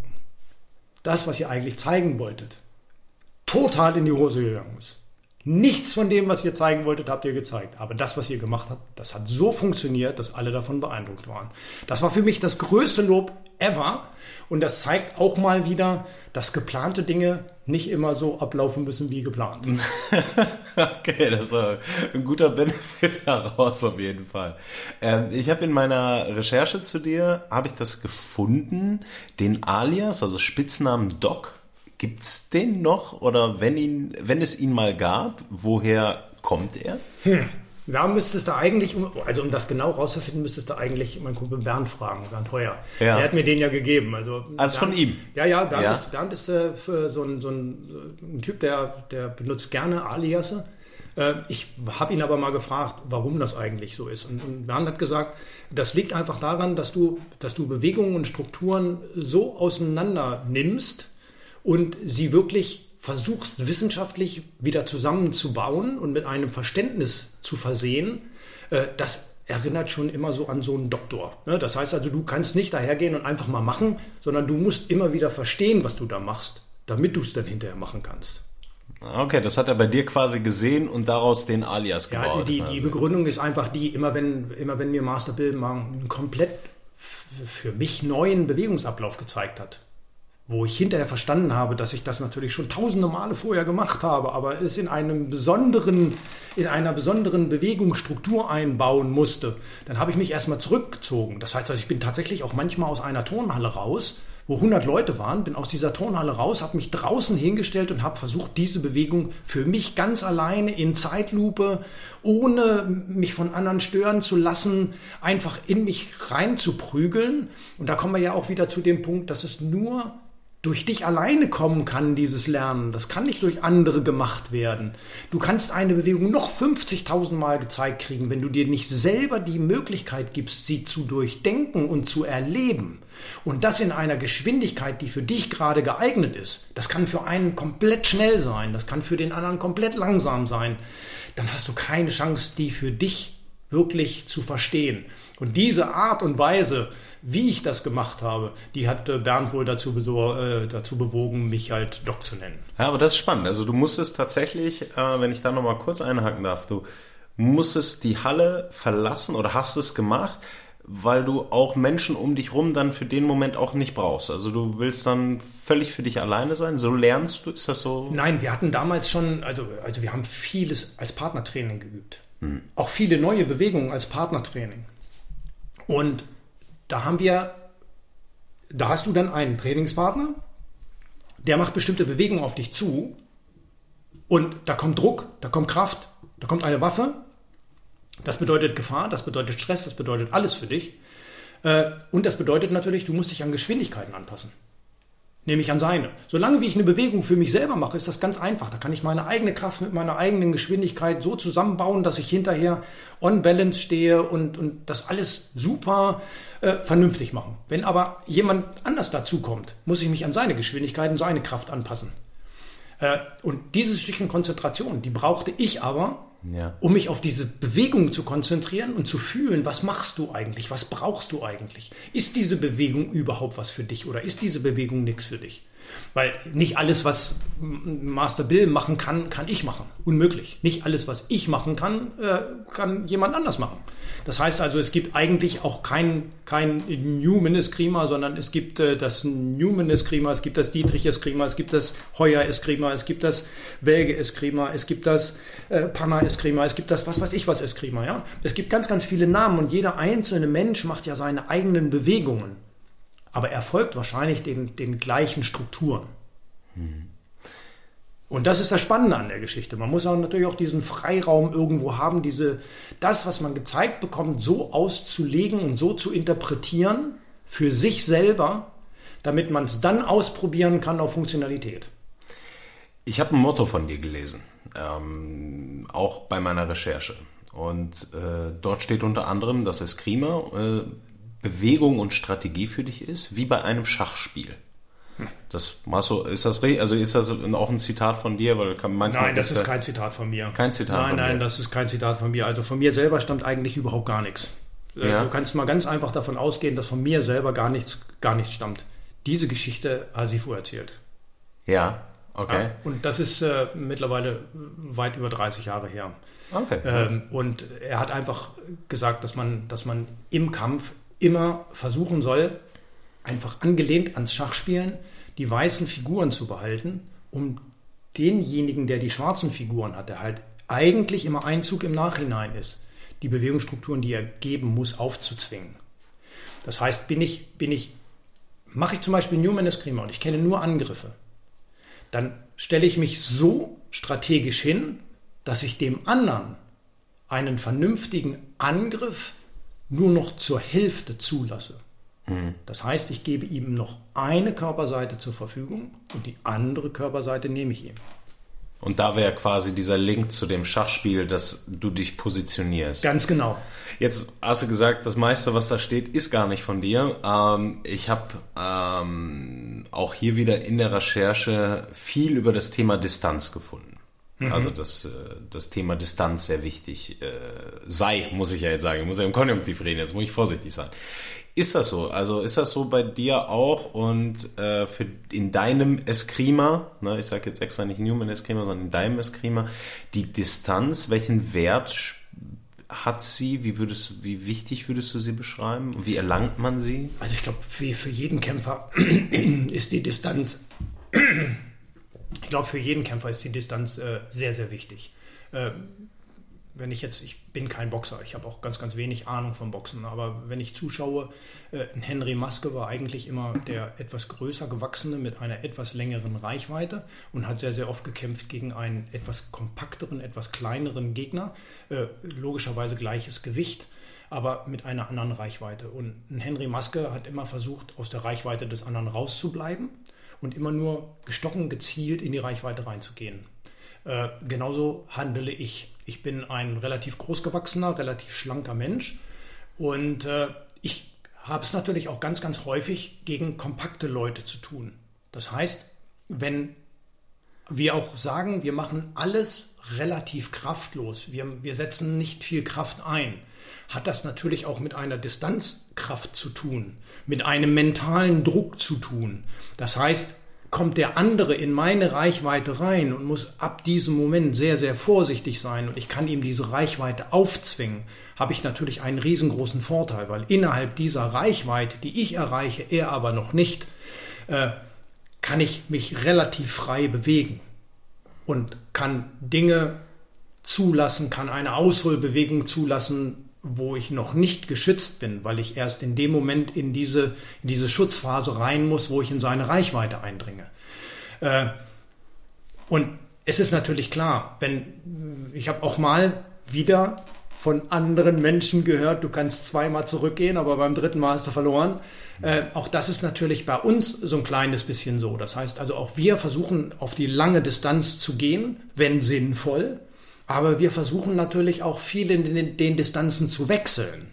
das, was ihr eigentlich zeigen wolltet, total in die Hose gegangen ist. Nichts von dem, was ihr zeigen wolltet, habt ihr gezeigt. Aber das, was ihr gemacht habt, das hat so funktioniert, dass alle davon beeindruckt waren. Das war für mich das größte Lob ever. Und das zeigt auch mal wieder, dass geplante Dinge nicht immer so ablaufen müssen wie geplant. okay, das war ein guter Benefit daraus auf jeden Fall. Ähm, ich habe in meiner Recherche zu dir, habe ich das gefunden, den Alias, also Spitznamen Doc Gibt's den noch oder wenn ihn, wenn es ihn mal gab, woher kommt er? Hm. Da müsstest du eigentlich, also um das genau rauszufinden, müsstest du eigentlich meinen Kumpel Bernd fragen, Bernd Heuer. Ja. Er hat mir den ja gegeben. Also Als Bernd, von ihm? Ja, ja, Bernd, ja. Ist, Bernd ist äh, so, ein, so ein, ein, Typ, der, der benutzt gerne Aliasse. Äh, ich habe ihn aber mal gefragt, warum das eigentlich so ist. Und, und Bernd hat gesagt, das liegt einfach daran, dass du, dass du Bewegungen und Strukturen so auseinander nimmst, und sie wirklich versuchst wissenschaftlich wieder zusammenzubauen und mit einem Verständnis zu versehen, äh, das erinnert schon immer so an so einen Doktor. Ne? Das heißt also, du kannst nicht dahergehen und einfach mal machen, sondern du musst immer wieder verstehen, was du da machst, damit du es dann hinterher machen kannst. Okay, das hat er bei dir quasi gesehen und daraus den Alias gebaut. Ja, die, die, die Begründung ist einfach die, immer wenn, immer wenn mir Masterbill mal einen komplett für mich neuen Bewegungsablauf gezeigt hat, wo ich hinterher verstanden habe, dass ich das natürlich schon tausende Male vorher gemacht habe, aber es in einem besonderen, in einer besonderen Bewegungsstruktur einbauen musste, dann habe ich mich erstmal zurückgezogen. Das heißt, also ich bin tatsächlich auch manchmal aus einer Turnhalle raus, wo 100 Leute waren, bin aus dieser Turnhalle raus, habe mich draußen hingestellt und habe versucht, diese Bewegung für mich ganz alleine in Zeitlupe, ohne mich von anderen stören zu lassen, einfach in mich rein zu prügeln. Und da kommen wir ja auch wieder zu dem Punkt, dass es nur durch dich alleine kommen kann, dieses Lernen. Das kann nicht durch andere gemacht werden. Du kannst eine Bewegung noch 50.000 Mal gezeigt kriegen, wenn du dir nicht selber die Möglichkeit gibst, sie zu durchdenken und zu erleben. Und das in einer Geschwindigkeit, die für dich gerade geeignet ist. Das kann für einen komplett schnell sein, das kann für den anderen komplett langsam sein. Dann hast du keine Chance, die für dich wirklich zu verstehen. Und diese Art und Weise, wie ich das gemacht habe, die hat äh, Bernd wohl dazu, äh, dazu bewogen, mich halt Doc zu nennen. Ja, aber das ist spannend. Also du musstest tatsächlich, äh, wenn ich da nochmal kurz einhaken darf, du musstest die Halle verlassen oder hast es gemacht, weil du auch Menschen um dich rum dann für den Moment auch nicht brauchst. Also du willst dann völlig für dich alleine sein. So lernst du, ist das so? Nein, wir hatten damals schon, also, also wir haben vieles als Partnertraining geübt. Hm. Auch viele neue Bewegungen als Partnertraining. Und da haben wir, da hast du dann einen Trainingspartner, der macht bestimmte Bewegungen auf dich zu und da kommt Druck, da kommt Kraft, da kommt eine Waffe. Das bedeutet Gefahr, das bedeutet Stress, das bedeutet alles für dich. Äh, und das bedeutet natürlich, du musst dich an Geschwindigkeiten anpassen nehme ich an seine. Solange wie ich eine Bewegung für mich selber mache, ist das ganz einfach. Da kann ich meine eigene Kraft mit meiner eigenen Geschwindigkeit so zusammenbauen, dass ich hinterher on balance stehe und, und das alles super äh, vernünftig machen. Wenn aber jemand anders dazukommt, muss ich mich an seine Geschwindigkeit und seine Kraft anpassen. Äh, und dieses Stückchen Konzentration, die brauchte ich aber, ja. um mich auf diese Bewegung zu konzentrieren und zu fühlen, was machst du eigentlich, was brauchst du eigentlich? Ist diese Bewegung überhaupt was für dich oder ist diese Bewegung nichts für dich? Weil nicht alles, was Master Bill machen kann, kann ich machen. Unmöglich. Nicht alles, was ich machen kann, äh, kann jemand anders machen. Das heißt also, es gibt eigentlich auch kein, kein Newman Eskrima, sondern es gibt äh, das Newman Eskrima, es gibt das Dietrich Eskrima, es gibt das Heuer Eskrima, es gibt das Welge Eskrima, es gibt das äh, Panna Eskrima, es gibt das was weiß ich was Eskrima. Ja? Es gibt ganz, ganz viele Namen und jeder einzelne Mensch macht ja seine eigenen Bewegungen aber er folgt wahrscheinlich den, den gleichen Strukturen. Mhm. Und das ist das Spannende an der Geschichte. Man muss auch natürlich auch diesen Freiraum irgendwo haben, diese, das, was man gezeigt bekommt, so auszulegen und so zu interpretieren für sich selber, damit man es dann ausprobieren kann auf Funktionalität. Ich habe ein Motto von dir gelesen, ähm, auch bei meiner Recherche. Und äh, dort steht unter anderem, dass Eskrima äh, Bewegung und Strategie für dich ist, wie bei einem Schachspiel. Das Masso, ist das also ist das auch ein Zitat von dir, weil manchmal Nein, das ist kein Zitat von mir. Kein Zitat nein, von nein, mir. Nein, das ist kein Zitat von mir. Also von mir selber stammt eigentlich überhaupt gar nichts. Äh, ja. Du kannst mal ganz einfach davon ausgehen, dass von mir selber gar nichts, gar nichts stammt. Diese Geschichte hat Sifu erzählt. Ja, okay. Ja, und das ist äh, mittlerweile weit über 30 Jahre her. Okay. Ähm, und er hat einfach gesagt, dass man, dass man im Kampf immer versuchen soll, einfach angelehnt ans Schachspielen, die weißen Figuren zu behalten, um denjenigen, der die schwarzen Figuren hat, der halt eigentlich immer Einzug im Nachhinein ist, die Bewegungsstrukturen, die er geben muss, aufzuzwingen. Das heißt, bin ich, bin ich, mache ich zum Beispiel Newman Eskrima und ich kenne nur Angriffe, dann stelle ich mich so strategisch hin, dass ich dem anderen einen vernünftigen Angriff nur noch zur Hälfte zulasse. Mhm. Das heißt, ich gebe ihm noch eine Körperseite zur Verfügung und die andere Körperseite nehme ich ihm. Und da wäre quasi dieser Link zu dem Schachspiel, dass du dich positionierst. Ganz genau. Jetzt hast du gesagt, das meiste, was da steht, ist gar nicht von dir. Ähm, ich habe ähm, auch hier wieder in der Recherche viel über das Thema Distanz gefunden. Mhm. Also dass äh, das Thema Distanz sehr wichtig äh, sei, muss ich ja jetzt sagen. Ich muss ja im Konjunktiv reden, jetzt muss ich vorsichtig sein. Ist das so? Also ist das so bei dir auch und äh, für in deinem Eskrima, ne, ich sage jetzt extra nicht Newman Eskrima, sondern in deinem Eskrima, die Distanz, welchen Wert hat sie? Wie, würdest, wie wichtig würdest du sie beschreiben? Wie erlangt man sie? Also ich glaube, für, für jeden Kämpfer ist die Distanz ich glaube, für jeden Kämpfer ist die Distanz äh, sehr, sehr wichtig. Äh, wenn ich jetzt, ich bin kein Boxer, ich habe auch ganz, ganz wenig Ahnung vom Boxen, aber wenn ich zuschaue, äh, Henry Maske war eigentlich immer der etwas größer gewachsene mit einer etwas längeren Reichweite und hat sehr, sehr oft gekämpft gegen einen etwas kompakteren, etwas kleineren Gegner, äh, logischerweise gleiches Gewicht aber mit einer anderen Reichweite. Und Henry Maske hat immer versucht, aus der Reichweite des anderen rauszubleiben und immer nur gestochen, gezielt in die Reichweite reinzugehen. Äh, genauso handele ich. Ich bin ein relativ großgewachsener, relativ schlanker Mensch und äh, ich habe es natürlich auch ganz, ganz häufig gegen kompakte Leute zu tun. Das heißt, wenn wir auch sagen, wir machen alles relativ kraftlos, wir, wir setzen nicht viel Kraft ein, hat das natürlich auch mit einer Distanzkraft zu tun, mit einem mentalen Druck zu tun. Das heißt, kommt der andere in meine Reichweite rein und muss ab diesem Moment sehr, sehr vorsichtig sein und ich kann ihm diese Reichweite aufzwingen, habe ich natürlich einen riesengroßen Vorteil, weil innerhalb dieser Reichweite, die ich erreiche, er aber noch nicht, äh, kann ich mich relativ frei bewegen und kann Dinge zulassen, kann eine Ausholbewegung zulassen, wo ich noch nicht geschützt bin, weil ich erst in dem Moment in diese, in diese Schutzphase rein muss, wo ich in seine Reichweite eindringe. Äh, und es ist natürlich klar, wenn ich habe auch mal wieder von anderen Menschen gehört, du kannst zweimal zurückgehen, aber beim dritten Mal hast du verloren. Äh, auch das ist natürlich bei uns so ein kleines bisschen so. Das heißt also, auch wir versuchen auf die lange Distanz zu gehen, wenn sinnvoll. Aber wir versuchen natürlich auch viel in den, den Distanzen zu wechseln.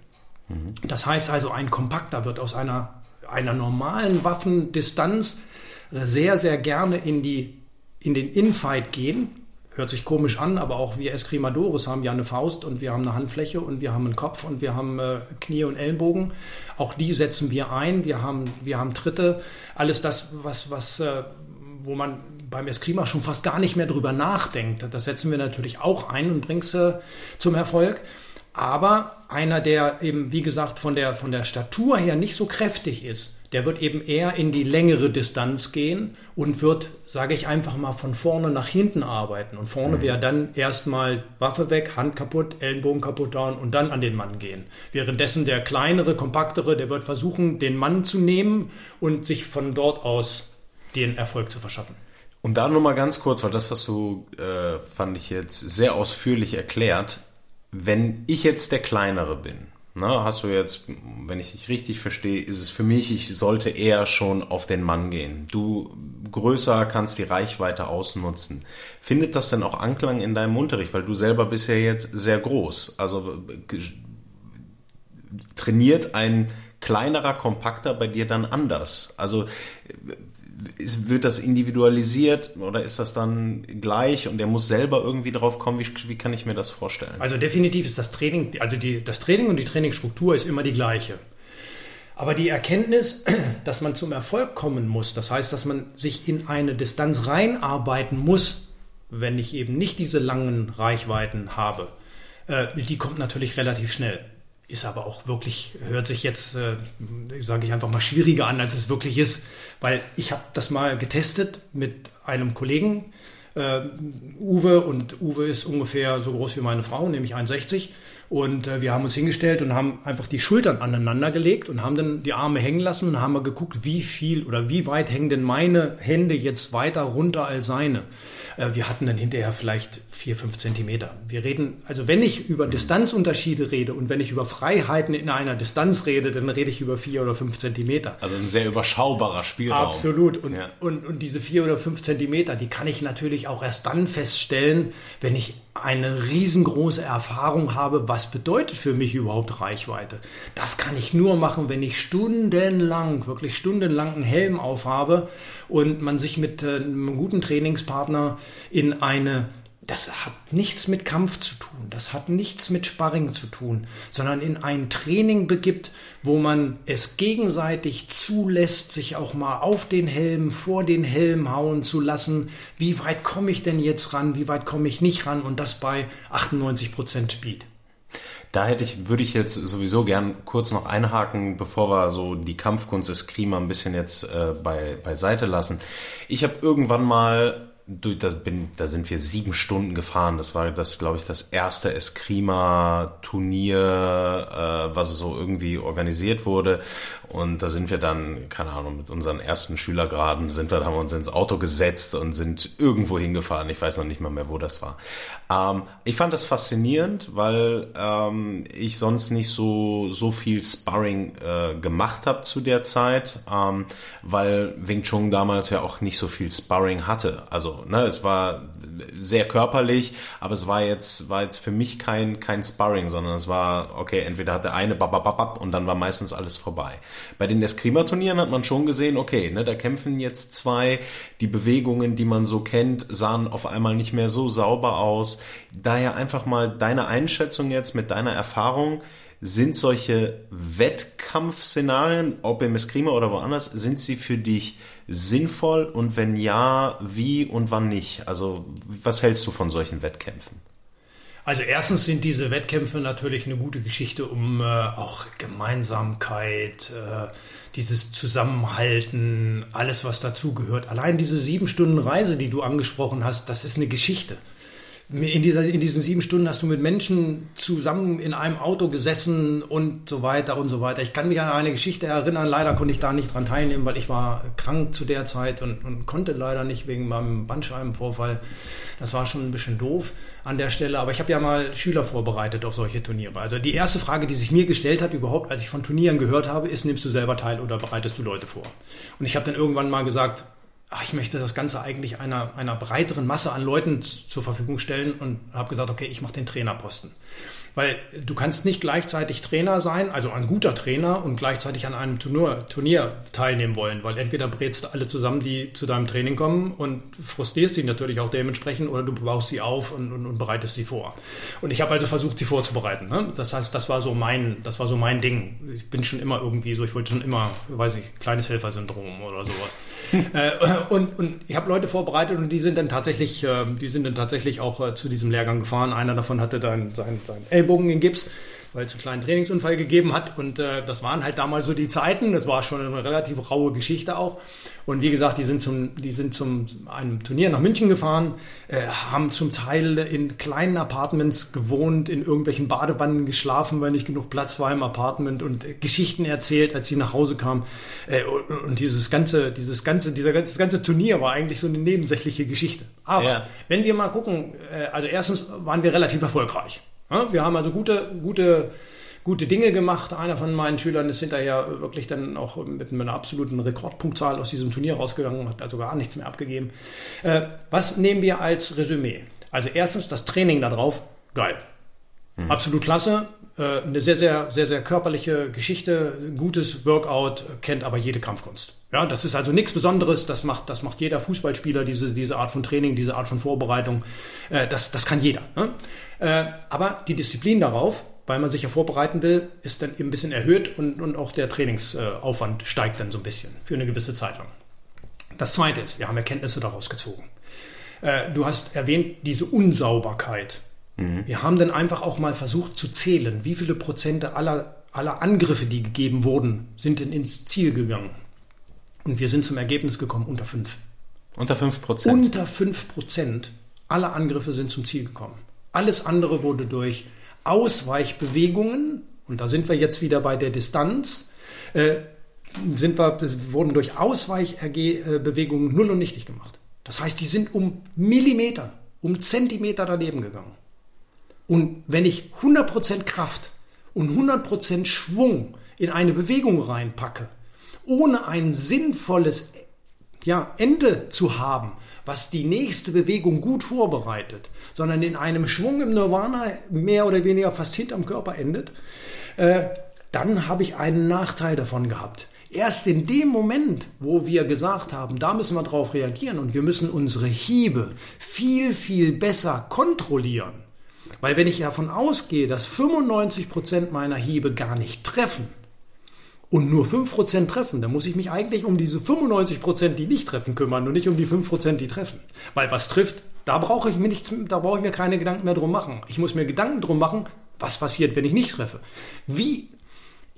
Das heißt also, ein Kompakter wird aus einer, einer normalen Waffendistanz sehr, sehr gerne in, die, in den Infight gehen. Hört sich komisch an, aber auch wir Escrimadores haben ja eine Faust und wir haben eine Handfläche und wir haben einen Kopf und wir haben äh, Knie und Ellenbogen. Auch die setzen wir ein. Wir haben, wir haben Tritte. Alles das, was, was, äh, wo man beim Eskrima schon fast gar nicht mehr drüber nachdenkt. Das setzen wir natürlich auch ein und bringen es äh, zum Erfolg. Aber einer, der eben, wie gesagt, von der, von der Statur her nicht so kräftig ist, der wird eben eher in die längere Distanz gehen und wird, sage ich einfach mal, von vorne nach hinten arbeiten. Und vorne mhm. wäre dann erstmal Waffe weg, Hand kaputt, Ellenbogen kaputt down und dann an den Mann gehen. Währenddessen der kleinere, kompaktere, der wird versuchen, den Mann zu nehmen und sich von dort aus den Erfolg zu verschaffen. Und da nur mal ganz kurz, weil das hast du, äh, fand ich jetzt sehr ausführlich erklärt. Wenn ich jetzt der Kleinere bin, na, hast du jetzt, wenn ich dich richtig verstehe, ist es für mich, ich sollte eher schon auf den Mann gehen. Du größer kannst die Reichweite ausnutzen. Findet das denn auch Anklang in deinem Unterricht? Weil du selber bist ja jetzt sehr groß. Also trainiert ein kleinerer, kompakter bei dir dann anders? Also ist, wird das individualisiert oder ist das dann gleich und der muss selber irgendwie drauf kommen? Wie, wie kann ich mir das vorstellen? Also definitiv ist das Training, also die, das Training und die Trainingsstruktur ist immer die gleiche. Aber die Erkenntnis, dass man zum Erfolg kommen muss, das heißt, dass man sich in eine Distanz reinarbeiten muss, wenn ich eben nicht diese langen Reichweiten habe, äh, die kommt natürlich relativ schnell ist aber auch wirklich, hört sich jetzt, äh, sage ich einfach mal, schwieriger an, als es wirklich ist, weil ich habe das mal getestet mit einem Kollegen, äh, Uwe, und Uwe ist ungefähr so groß wie meine Frau, nämlich 61. Und äh, wir haben uns hingestellt und haben einfach die Schultern aneinander gelegt und haben dann die Arme hängen lassen und haben mal geguckt, wie viel oder wie weit hängen denn meine Hände jetzt weiter runter als seine. Äh, wir hatten dann hinterher vielleicht vier, fünf Zentimeter. Wir reden, also wenn ich über Distanzunterschiede rede und wenn ich über Freiheiten in einer Distanz rede, dann rede ich über vier oder fünf Zentimeter. Also ein sehr überschaubarer Spielraum. Absolut. Und, ja. und, und diese vier oder fünf Zentimeter, die kann ich natürlich auch erst dann feststellen, wenn ich eine riesengroße Erfahrung habe, was bedeutet für mich überhaupt Reichweite. Das kann ich nur machen, wenn ich stundenlang, wirklich stundenlang einen Helm aufhabe und man sich mit äh, einem guten Trainingspartner in eine das hat nichts mit Kampf zu tun, das hat nichts mit Sparring zu tun, sondern in ein Training begibt, wo man es gegenseitig zulässt, sich auch mal auf den Helm, vor den Helm hauen zu lassen. Wie weit komme ich denn jetzt ran, wie weit komme ich nicht ran und das bei 98% Speed. Da hätte ich, würde ich jetzt sowieso gern kurz noch einhaken, bevor wir so die Kampfkunst des Klima ein bisschen jetzt äh, bei, beiseite lassen. Ich habe irgendwann mal du, das bin, da sind wir sieben Stunden gefahren. Das war das, glaube ich, das erste Eskrima-Turnier, äh, was so irgendwie organisiert wurde. Und da sind wir dann, keine Ahnung, mit unseren ersten Schülergraden sind wir, haben wir uns ins Auto gesetzt und sind irgendwo hingefahren. Ich weiß noch nicht mal mehr, wo das war. Ähm, ich fand das faszinierend, weil ähm, ich sonst nicht so, so viel Sparring äh, gemacht habe zu der Zeit, ähm, weil Wing Chun damals ja auch nicht so viel Sparring hatte. Also, ne, es war sehr körperlich, aber es war jetzt, war jetzt für mich kein, kein Sparring, sondern es war, okay, entweder hat der eine babababab und dann war meistens alles vorbei. Bei den Eskrima-Turnieren hat man schon gesehen, okay, ne, da kämpfen jetzt zwei, die Bewegungen, die man so kennt, sahen auf einmal nicht mehr so sauber aus. Daher einfach mal deine Einschätzung jetzt mit deiner Erfahrung, sind solche Wettkampfszenarien, ob im Eskrima oder woanders, sind sie für dich sinnvoll und wenn ja, wie und wann nicht? Also was hältst du von solchen Wettkämpfen? Also erstens sind diese Wettkämpfe natürlich eine gute Geschichte, um äh, auch Gemeinsamkeit, äh, dieses Zusammenhalten, alles was dazugehört. Allein diese sieben Stunden Reise, die du angesprochen hast, das ist eine Geschichte in, dieser, in diesen sieben Stunden hast du mit Menschen zusammen in einem Auto gesessen und so weiter und so weiter. Ich kann mich an eine Geschichte erinnern, leider konnte ich da nicht dran teilnehmen, weil ich war krank zu der Zeit und, und konnte leider nicht wegen meinem Bandscheibenvorfall. Das war schon ein bisschen doof an der Stelle, aber ich habe ja mal Schüler vorbereitet auf solche Turniere. Also die erste Frage, die sich mir gestellt hat überhaupt, als ich von Turnieren gehört habe, ist, nimmst du selber teil oder bereitest du Leute vor? Und ich habe dann irgendwann mal gesagt, ach, ich möchte das Ganze eigentlich einer, einer breiteren Masse an Leuten zur Verfügung stellen und habe gesagt, okay, ich mache den Trainerposten. Weil du kannst nicht gleichzeitig Trainer sein, also ein guter Trainer und gleichzeitig an einem Turnier, Turnier teilnehmen wollen, weil entweder brätst du alle zusammen, die zu deinem Training kommen und frustrierst sie natürlich auch dementsprechend oder du baust sie auf und, und, und bereitest sie vor. Und ich habe also versucht, sie vorzubereiten. Ne? Das heißt, das war so mein, das war so mein Ding. Ich bin schon immer irgendwie so, ich wollte schon immer, weiß ich, kleines Helfersyndrom oder sowas. Äh, und, und ich habe Leute vorbereitet und die sind dann tatsächlich, äh, die sind dann tatsächlich auch äh, zu diesem Lehrgang gefahren. Einer davon hatte dann sein, sein Ellbogen in Gips weil es einen kleinen Trainingsunfall gegeben hat. Und äh, das waren halt damals so die Zeiten. Das war schon eine relativ raue Geschichte auch. Und wie gesagt, die sind zum, die sind zum einem Turnier nach München gefahren, äh, haben zum Teil in kleinen Apartments gewohnt, in irgendwelchen Badewannen geschlafen, weil nicht genug Platz war im Apartment und äh, Geschichten erzählt, als sie nach Hause kamen. Äh, und, und, dieses ganze, dieses ganze, dieser ganze, das ganze Turnier war eigentlich so eine nebensächliche Geschichte. Aber ja. wenn wir mal gucken, äh, also erstens waren wir relativ erfolgreich. Wir haben also gute, gute, gute Dinge gemacht. Einer von meinen Schülern ist hinterher wirklich dann auch mit einer absoluten Rekordpunktzahl aus diesem Turnier rausgegangen, hat also gar nichts mehr abgegeben. Äh, was nehmen wir als Resümee? Also erstens das Training darauf, geil. Mhm. Absolut klasse. Äh, eine sehr, sehr, sehr, sehr körperliche Geschichte, gutes Workout, kennt aber jede Kampfkunst. Ja, das ist also nichts Besonderes. Das macht, das macht jeder Fußballspieler, diese, diese Art von Training, diese Art von Vorbereitung. Äh, das, das kann jeder. Ne? Äh, aber die Disziplin darauf, weil man sich ja vorbereiten will, ist dann eben ein bisschen erhöht und, und auch der Trainingsaufwand steigt dann so ein bisschen für eine gewisse Zeit lang. Das zweite ist, wir haben Erkenntnisse daraus gezogen. Äh, du hast erwähnt, diese Unsauberkeit. Mhm. Wir haben dann einfach auch mal versucht zu zählen, wie viele Prozente aller, aller Angriffe, die gegeben wurden, sind denn ins Ziel gegangen. Und wir sind zum Ergebnis gekommen, unter fünf. Unter fünf Prozent? Unter fünf Prozent aller Angriffe sind zum Ziel gekommen. Alles andere wurde durch Ausweichbewegungen, und da sind wir jetzt wieder bei der Distanz, äh, sind wir, wurden durch Ausweichbewegungen null und nichtig gemacht. Das heißt, die sind um Millimeter, um Zentimeter daneben gegangen. Und wenn ich 100% Kraft und 100% Schwung in eine Bewegung reinpacke, ohne ein sinnvolles ja, Ende zu haben, was die nächste Bewegung gut vorbereitet, sondern in einem Schwung im Nirvana mehr oder weniger fast hinterm Körper endet, äh, dann habe ich einen Nachteil davon gehabt. Erst in dem Moment, wo wir gesagt haben, da müssen wir drauf reagieren und wir müssen unsere Hiebe viel, viel besser kontrollieren, weil wenn ich davon ausgehe, dass 95% meiner Hiebe gar nicht treffen und nur 5% treffen, dann muss ich mich eigentlich um diese 95%, die nicht treffen, kümmern und nicht um die 5%, die treffen. Weil was trifft, da brauche ich mir nichts, da brauche ich mir keine Gedanken mehr drum machen. Ich muss mir Gedanken drum machen, was passiert, wenn ich nicht treffe. Wie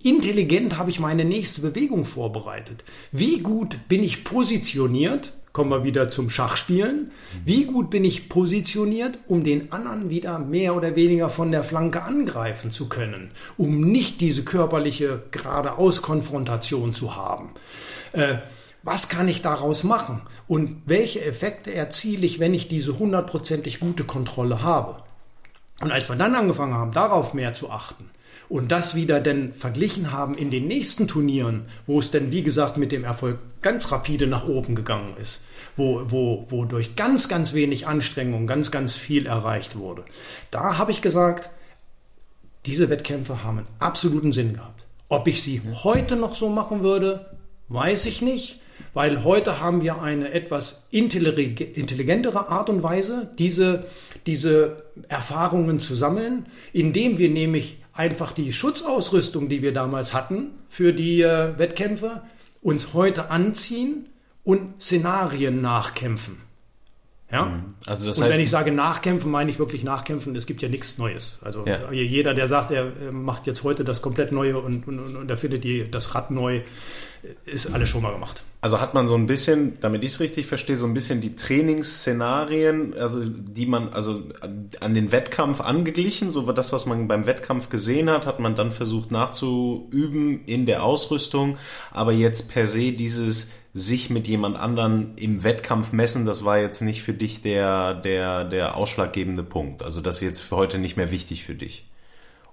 intelligent habe ich meine nächste Bewegung vorbereitet? Wie gut bin ich positioniert kommen wir wieder zum Schachspielen. Wie gut bin ich positioniert, um den anderen wieder mehr oder weniger von der Flanke angreifen zu können, um nicht diese körperliche geradeaus-Konfrontation zu haben? Äh, was kann ich daraus machen? Und welche Effekte erziele ich, wenn ich diese hundertprozentig gute Kontrolle habe? Und als wir dann angefangen haben, darauf mehr zu achten, und das wieder denn verglichen haben in den nächsten Turnieren, wo es denn, wie gesagt, mit dem Erfolg ganz rapide nach oben gegangen ist, wo, wo, wo durch ganz, ganz wenig Anstrengung ganz, ganz viel erreicht wurde. Da habe ich gesagt, diese Wettkämpfe haben einen absoluten Sinn gehabt. Ob ich sie heute noch so machen würde, weiß ich nicht, weil heute haben wir eine etwas intelligentere Art und Weise, diese, diese Erfahrungen zu sammeln, indem wir nämlich einfach die Schutzausrüstung, die wir damals hatten für die äh, Wettkämpfe, uns heute anziehen und Szenarien nachkämpfen. Ja? Mhm. Also das und heißt, wenn ich sage nachkämpfen, meine ich wirklich nachkämpfen. Es gibt ja nichts Neues. Also ja. jeder, der sagt, er macht jetzt heute das komplett Neue und, und, und er findet die, das Rad neu, ist alles schon mal gemacht. Also hat man so ein bisschen, damit ich es richtig verstehe, so ein bisschen die Trainingsszenarien, also die man also an den Wettkampf angeglichen, so das, was man beim Wettkampf gesehen hat, hat man dann versucht nachzuüben in der Ausrüstung, aber jetzt per se dieses sich mit jemand anderen im Wettkampf messen, das war jetzt nicht für dich der, der, der ausschlaggebende Punkt. Also das ist jetzt für heute nicht mehr wichtig für dich.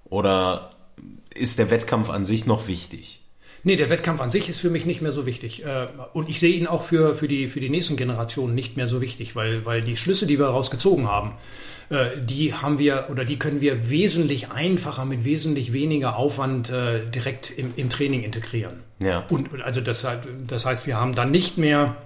Oder ist der Wettkampf an sich noch wichtig? Nee, der Wettkampf an sich ist für mich nicht mehr so wichtig. Äh, und ich sehe ihn auch für, für, die, für die nächsten Generationen nicht mehr so wichtig, weil, weil die Schlüsse, die wir daraus gezogen haben, äh, die haben wir oder die können wir wesentlich einfacher mit wesentlich weniger Aufwand äh, direkt im, im Training integrieren. Ja. Und also das, das heißt, wir haben dann nicht mehr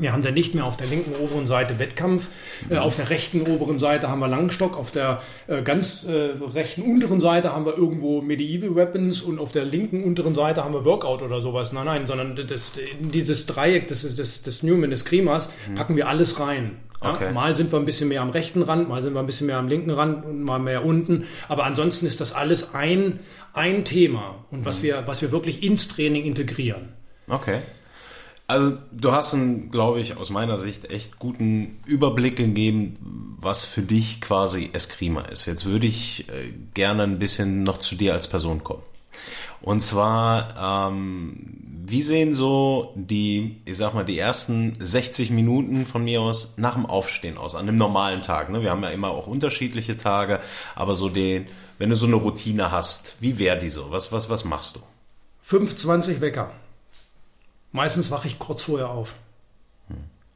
wir haben dann nicht mehr auf der linken oberen Seite Wettkampf, äh, auf der rechten oberen Seite haben wir Langstock, auf der äh, ganz äh, rechten unteren Seite haben wir irgendwo Medieval Weapons und auf der linken unteren Seite haben wir Workout oder sowas. Nein, nein, sondern das, dieses Dreieck des, des, des Newman, des Cremas, mhm. packen wir alles rein. Ja, okay. Mal sind wir ein bisschen mehr am rechten Rand, mal sind wir ein bisschen mehr am linken Rand und mal mehr unten. Aber ansonsten ist das alles ein, ein Thema und was, mhm. wir, was wir wirklich ins Training integrieren. Okay. Also du hast einen, glaube ich, aus meiner Sicht echt guten Überblick gegeben, was für dich quasi Eskrima ist. Jetzt würde ich äh, gerne ein bisschen noch zu dir als Person kommen. Und zwar, ähm, wie sehen so die, ich sag mal, die ersten 60 Minuten von mir aus nach dem Aufstehen aus, an einem normalen Tag? Ne? Wir haben ja immer auch unterschiedliche Tage, aber so den, wenn du so eine Routine hast, wie wäre die so? Was, was, was machst du? 25 Wecker. Meistens wache ich kurz vorher auf.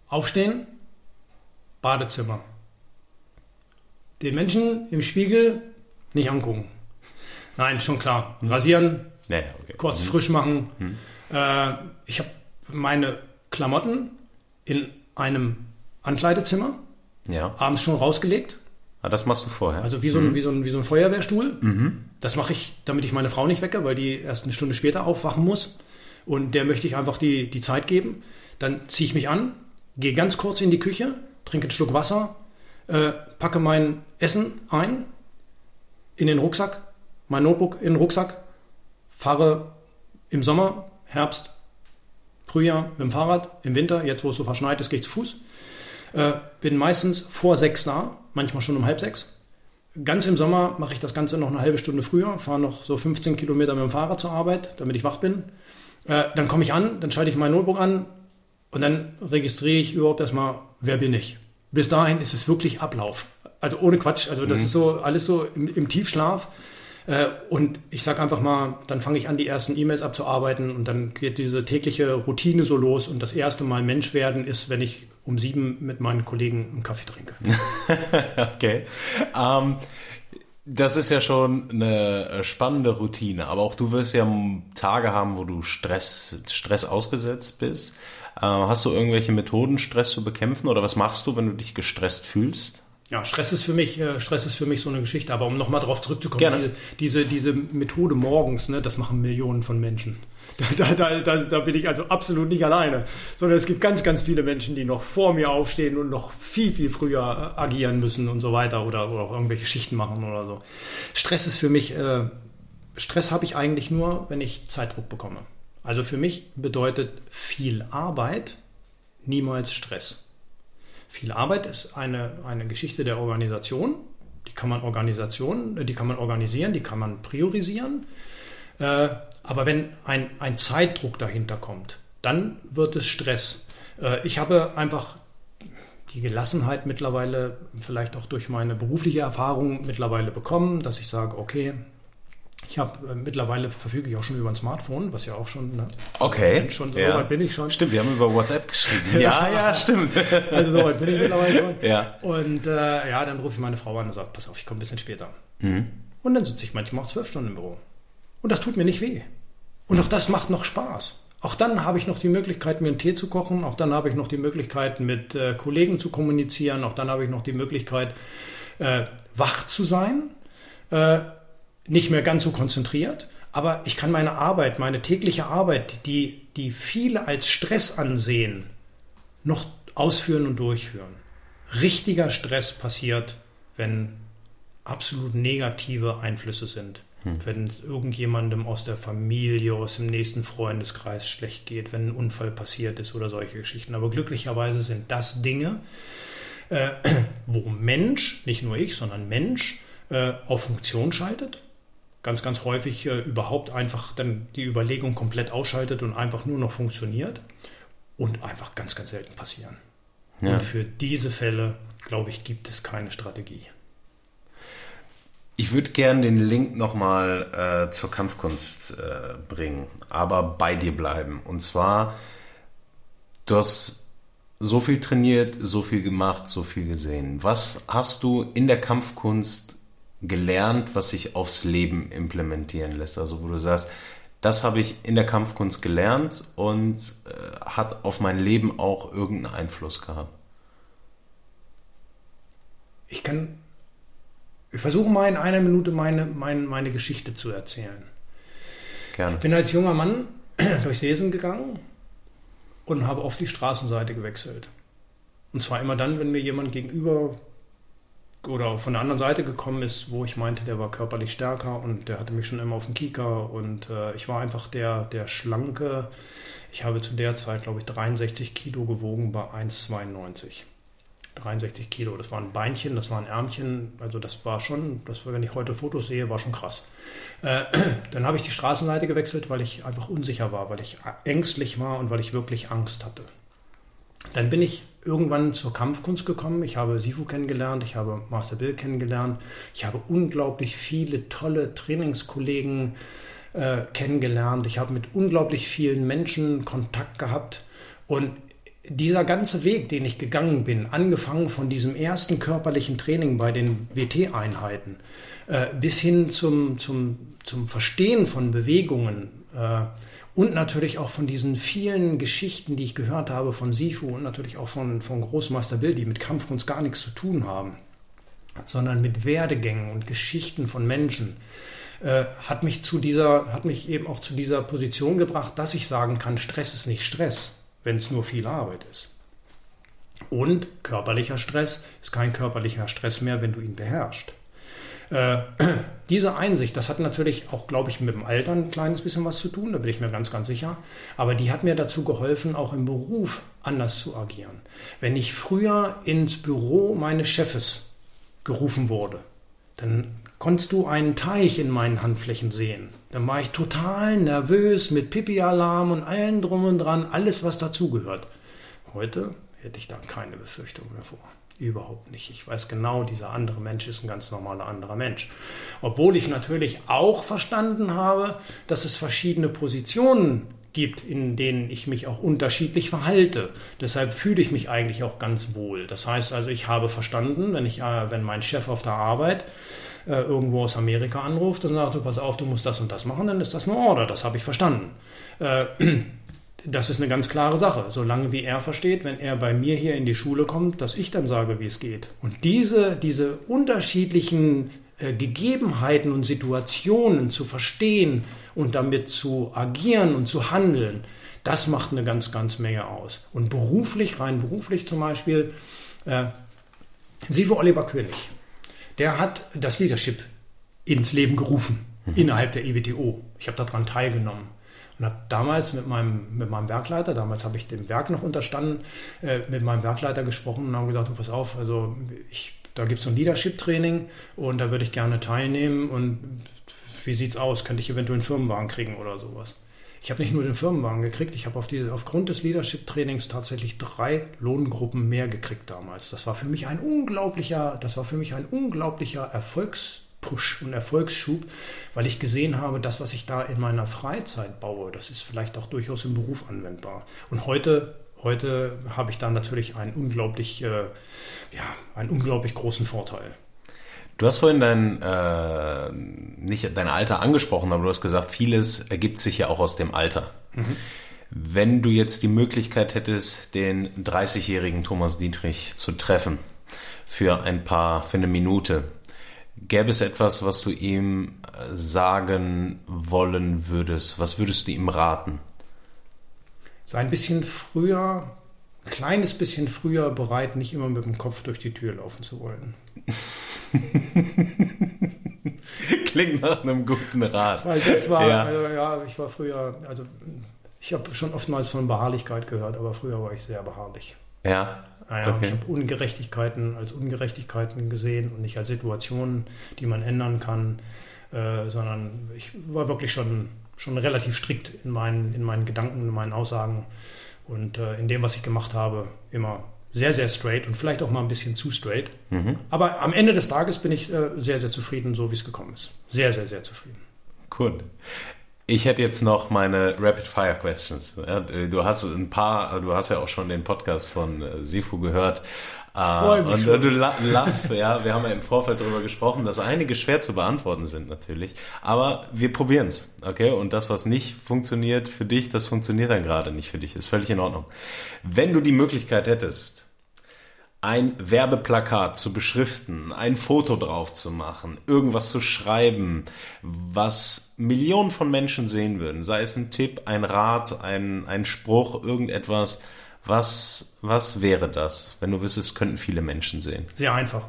Aufstehen, Badezimmer. Den Menschen im Spiegel nicht angucken. Nein, schon klar. Rasieren, nee, okay. kurz mhm. frisch machen. Mhm. Äh, ich habe meine Klamotten in einem Ankleidezimmer ja. abends schon rausgelegt. Ah, das machst du vorher. Also wie so ein, mhm. wie so ein, wie so ein Feuerwehrstuhl. Mhm. Das mache ich, damit ich meine Frau nicht wecke, weil die erst eine Stunde später aufwachen muss. Und der möchte ich einfach die, die Zeit geben. Dann ziehe ich mich an, gehe ganz kurz in die Küche, trinke einen Schluck Wasser, äh, packe mein Essen ein in den Rucksack, mein Notebook in den Rucksack, fahre im Sommer, Herbst, Frühjahr mit dem Fahrrad, im Winter, jetzt wo es so verschneit ist, gehe ich zu Fuß. Äh, bin meistens vor sechs da, manchmal schon um halb sechs. Ganz im Sommer mache ich das Ganze noch eine halbe Stunde früher, fahre noch so 15 Kilometer mit dem Fahrrad zur Arbeit, damit ich wach bin. Äh, dann komme ich an, dann schalte ich mein Notebook an und dann registriere ich überhaupt erstmal, wer bin ich. Bis dahin ist es wirklich Ablauf. Also ohne Quatsch. Also das mhm. ist so alles so im, im Tiefschlaf. Äh, und ich sage einfach mal, dann fange ich an, die ersten E-Mails abzuarbeiten und dann geht diese tägliche Routine so los. Und das erste Mal Mensch werden ist, wenn ich um sieben mit meinen Kollegen einen Kaffee trinke. okay. Um, ähm, das ist ja schon eine äh, spannende Routine, aber auch du wirst ja Tage haben, wo du Stress, Stress ausgesetzt bist. Äh, hast du irgendwelche Methoden, Stress zu bekämpfen oder was machst du, wenn du dich gestresst fühlst? Ja, Stress ist für mich, äh, Stress ist für mich so eine Geschichte. Aber um nochmal darauf zurückzukommen, diese, diese, diese Methode morgens, ne, das machen Millionen von Menschen. Da, da, da, da bin ich also absolut nicht alleine, sondern es gibt ganz, ganz viele Menschen, die noch vor mir aufstehen und noch viel, viel früher äh, agieren müssen und so weiter oder, oder auch irgendwelche Schichten machen oder so. Stress ist für mich, äh, Stress habe ich eigentlich nur, wenn ich Zeitdruck bekomme. Also für mich bedeutet viel Arbeit niemals Stress. Viel Arbeit ist eine, eine Geschichte der Organisation. Die kann man Organisation, die kann man organisieren, die kann man priorisieren. Äh, aber wenn ein, ein Zeitdruck dahinter kommt, dann wird es Stress. Äh, ich habe einfach die Gelassenheit mittlerweile, vielleicht auch durch meine berufliche Erfahrung mittlerweile bekommen, dass ich sage, okay, ich habe äh, mittlerweile verfüge ich auch schon über ein Smartphone, was ja auch schon. Ne, okay. Schon so ja. weit bin ich schon. Stimmt, wir haben über WhatsApp geschrieben. ja, ja, stimmt. Also so weit bin ich mittlerweile schon. Ja. Und äh, ja, dann rufe ich meine Frau an und sage, pass auf, ich komme ein bisschen später. Mhm. Und dann sitze ich manchmal auch zwölf Stunden im Büro. Und das tut mir nicht weh. Und auch das macht noch Spaß. Auch dann habe ich noch die Möglichkeit, mir einen Tee zu kochen. Auch dann habe ich noch die Möglichkeit, mit äh, Kollegen zu kommunizieren. Auch dann habe ich noch die Möglichkeit, äh, wach zu sein. Nicht mehr ganz so konzentriert. Aber ich kann meine Arbeit, meine tägliche Arbeit, die, die viele als Stress ansehen, noch ausführen und durchführen. Richtiger Stress passiert, wenn absolut negative Einflüsse sind. Hm. Wenn irgendjemandem aus der Familie, aus dem nächsten Freundeskreis schlecht geht, wenn ein Unfall passiert ist oder solche Geschichten. Aber glücklicherweise sind das Dinge, äh, wo Mensch, nicht nur ich, sondern Mensch, äh, auf Funktion schaltet. Ganz, ganz häufig äh, überhaupt einfach dann die Überlegung komplett ausschaltet und einfach nur noch funktioniert. Und einfach ganz, ganz selten passieren. Ja. Und für diese Fälle, glaube ich, gibt es keine Strategie. Ich würde gerne den Link nochmal äh, zur Kampfkunst äh, bringen, aber bei dir bleiben. Und zwar, du hast so viel trainiert, so viel gemacht, so viel gesehen. Was hast du in der Kampfkunst gelernt, was sich aufs Leben implementieren lässt? Also wo du sagst, das habe ich in der Kampfkunst gelernt und äh, hat auf mein Leben auch irgendeinen Einfluss gehabt. Ich kann ich versuche mal in einer Minute meine, meine, meine Geschichte zu erzählen. Gerne. Ich bin als junger Mann durch Sesen gegangen und habe auf die Straßenseite gewechselt. Und zwar immer dann, wenn mir jemand gegenüber oder von der anderen Seite gekommen ist, wo ich meinte, der war körperlich stärker und der hatte mich schon immer auf dem Kieker und äh, ich war einfach der, der schlanke. Ich habe zu der Zeit, glaube ich, 63 Kilo gewogen bei 1,92. 63 Kilo. Das waren Beinchen, das waren Ärmchen. Also das war schon, das war, wenn ich heute Fotos sehe, war schon krass. Äh, dann habe ich die Straßenseite gewechselt, weil ich einfach unsicher war, weil ich ängstlich war und weil ich wirklich Angst hatte. Dann bin ich irgendwann zur Kampfkunst gekommen. Ich habe Sifu kennengelernt, ich habe Master Bill kennengelernt. Ich habe unglaublich viele tolle Trainingskollegen äh, kennengelernt. Ich habe mit unglaublich vielen Menschen Kontakt gehabt. Und dieser ganze Weg, den ich gegangen bin, angefangen von diesem ersten körperlichen Training bei den WT-Einheiten äh, bis hin zum, zum, zum Verstehen von Bewegungen äh, und natürlich auch von diesen vielen Geschichten, die ich gehört habe von Sifu und natürlich auch von, von Großmeister Bill, die mit Kampfkunst gar nichts zu tun haben, sondern mit Werdegängen und Geschichten von Menschen, äh, hat mich zu dieser, hat mich eben auch zu dieser Position gebracht, dass ich sagen kann, Stress ist nicht Stress wenn es nur viel Arbeit ist. Und körperlicher Stress ist kein körperlicher Stress mehr, wenn du ihn beherrschst. Äh, diese Einsicht, das hat natürlich auch, glaube ich, mit dem Alter ein kleines bisschen was zu tun, da bin ich mir ganz, ganz sicher. Aber die hat mir dazu geholfen, auch im Beruf anders zu agieren. Wenn ich früher ins Büro meines Chefes gerufen wurde, dann konntest du einen Teich in meinen Handflächen sehen. Dann war ich total nervös mit Pipi-Alarm und allen drum und dran, alles was dazugehört. Heute hätte ich da keine Befürchtung mehr vor. Überhaupt nicht. Ich weiß genau, dieser andere Mensch ist ein ganz normaler anderer Mensch. Obwohl ich natürlich auch verstanden habe, dass es verschiedene Positionen gibt, in denen ich mich auch unterschiedlich verhalte. Deshalb fühle ich mich eigentlich auch ganz wohl. Das heißt also, ich habe verstanden, wenn ich, äh, wenn mein Chef auf der Arbeit äh, irgendwo aus Amerika anruft und sagt, du pass auf, du musst das und das machen, dann ist das eine Order, das habe ich verstanden. Äh, das ist eine ganz klare Sache, solange wie er versteht, wenn er bei mir hier in die Schule kommt, dass ich dann sage, wie es geht. Und diese, diese unterschiedlichen äh, Gegebenheiten und Situationen zu verstehen und damit zu agieren und zu handeln, das macht eine ganz, ganz Menge aus. Und beruflich, rein beruflich zum Beispiel, äh, Sivo Oliver König der hat das Leadership ins Leben gerufen mhm. innerhalb der EWTO. Ich habe daran teilgenommen. Und habe damals mit meinem, mit meinem Werkleiter, damals habe ich dem Werk noch unterstanden, äh, mit meinem Werkleiter gesprochen und habe gesagt, du pass auf, also ich, da gibt es so ein Leadership-Training und da würde ich gerne teilnehmen und wie sieht's aus? Könnte ich eventuell einen Firmenwagen kriegen oder sowas? Ich habe nicht nur den Firmenwagen gekriegt, ich habe auf aufgrund des Leadership-Trainings tatsächlich drei Lohngruppen mehr gekriegt damals. Das war für mich ein unglaublicher, das war für mich ein unglaublicher Erfolgspush und Erfolgsschub, weil ich gesehen habe, das, was ich da in meiner Freizeit baue, das ist vielleicht auch durchaus im Beruf anwendbar. Und heute Heute habe ich da natürlich einen unglaublich, äh, ja, einen unglaublich großen Vorteil. Du hast vorhin dein, äh, nicht dein Alter angesprochen, aber du hast gesagt, vieles ergibt sich ja auch aus dem Alter. Mhm. Wenn du jetzt die Möglichkeit hättest, den 30-jährigen Thomas Dietrich zu treffen für ein paar, für eine Minute, gäbe es etwas, was du ihm äh, sagen wollen würdest? Was würdest du ihm raten? Sei ein bisschen früher, ein kleines bisschen früher bereit, nicht immer mit dem Kopf durch die Tür laufen zu wollen. Klingt nach einem guten Rat. Weil das war, ja, also, ja ich war früher, also ich habe schon oftmals von Beharrlichkeit gehört, aber früher war ich sehr beharrlich. Ja. Naja, okay. Ich habe Ungerechtigkeiten als Ungerechtigkeiten gesehen und nicht als Situationen, die man ändern kann, äh, sondern ich war wirklich schon, schon relativ strikt in meinen, in meinen Gedanken, in meinen Aussagen und äh, in dem, was ich gemacht habe, immer sehr, sehr straight und vielleicht auch mal ein bisschen zu straight. Mhm. Aber am Ende des Tages bin ich äh, sehr, sehr zufrieden, so wie es gekommen ist. Sehr, sehr, sehr zufrieden. Gut. Ich hätte jetzt noch meine Rapid Fire Questions. Du hast ein paar, du hast ja auch schon den Podcast von äh, Sifu gehört. Äh, und schon. du lass, ja, wir haben ja im Vorfeld darüber gesprochen, dass einige schwer zu beantworten sind natürlich. Aber wir probieren's, okay? Und das, was nicht funktioniert für dich, das funktioniert dann gerade nicht für dich. Ist völlig in Ordnung. Wenn du die Möglichkeit hättest, ein Werbeplakat zu beschriften, ein Foto drauf zu machen, irgendwas zu schreiben, was Millionen von Menschen sehen würden, sei es ein Tipp, ein Rat, ein, ein Spruch, irgendetwas, was, was wäre das, wenn du wüsstest, könnten viele Menschen sehen? Sehr einfach.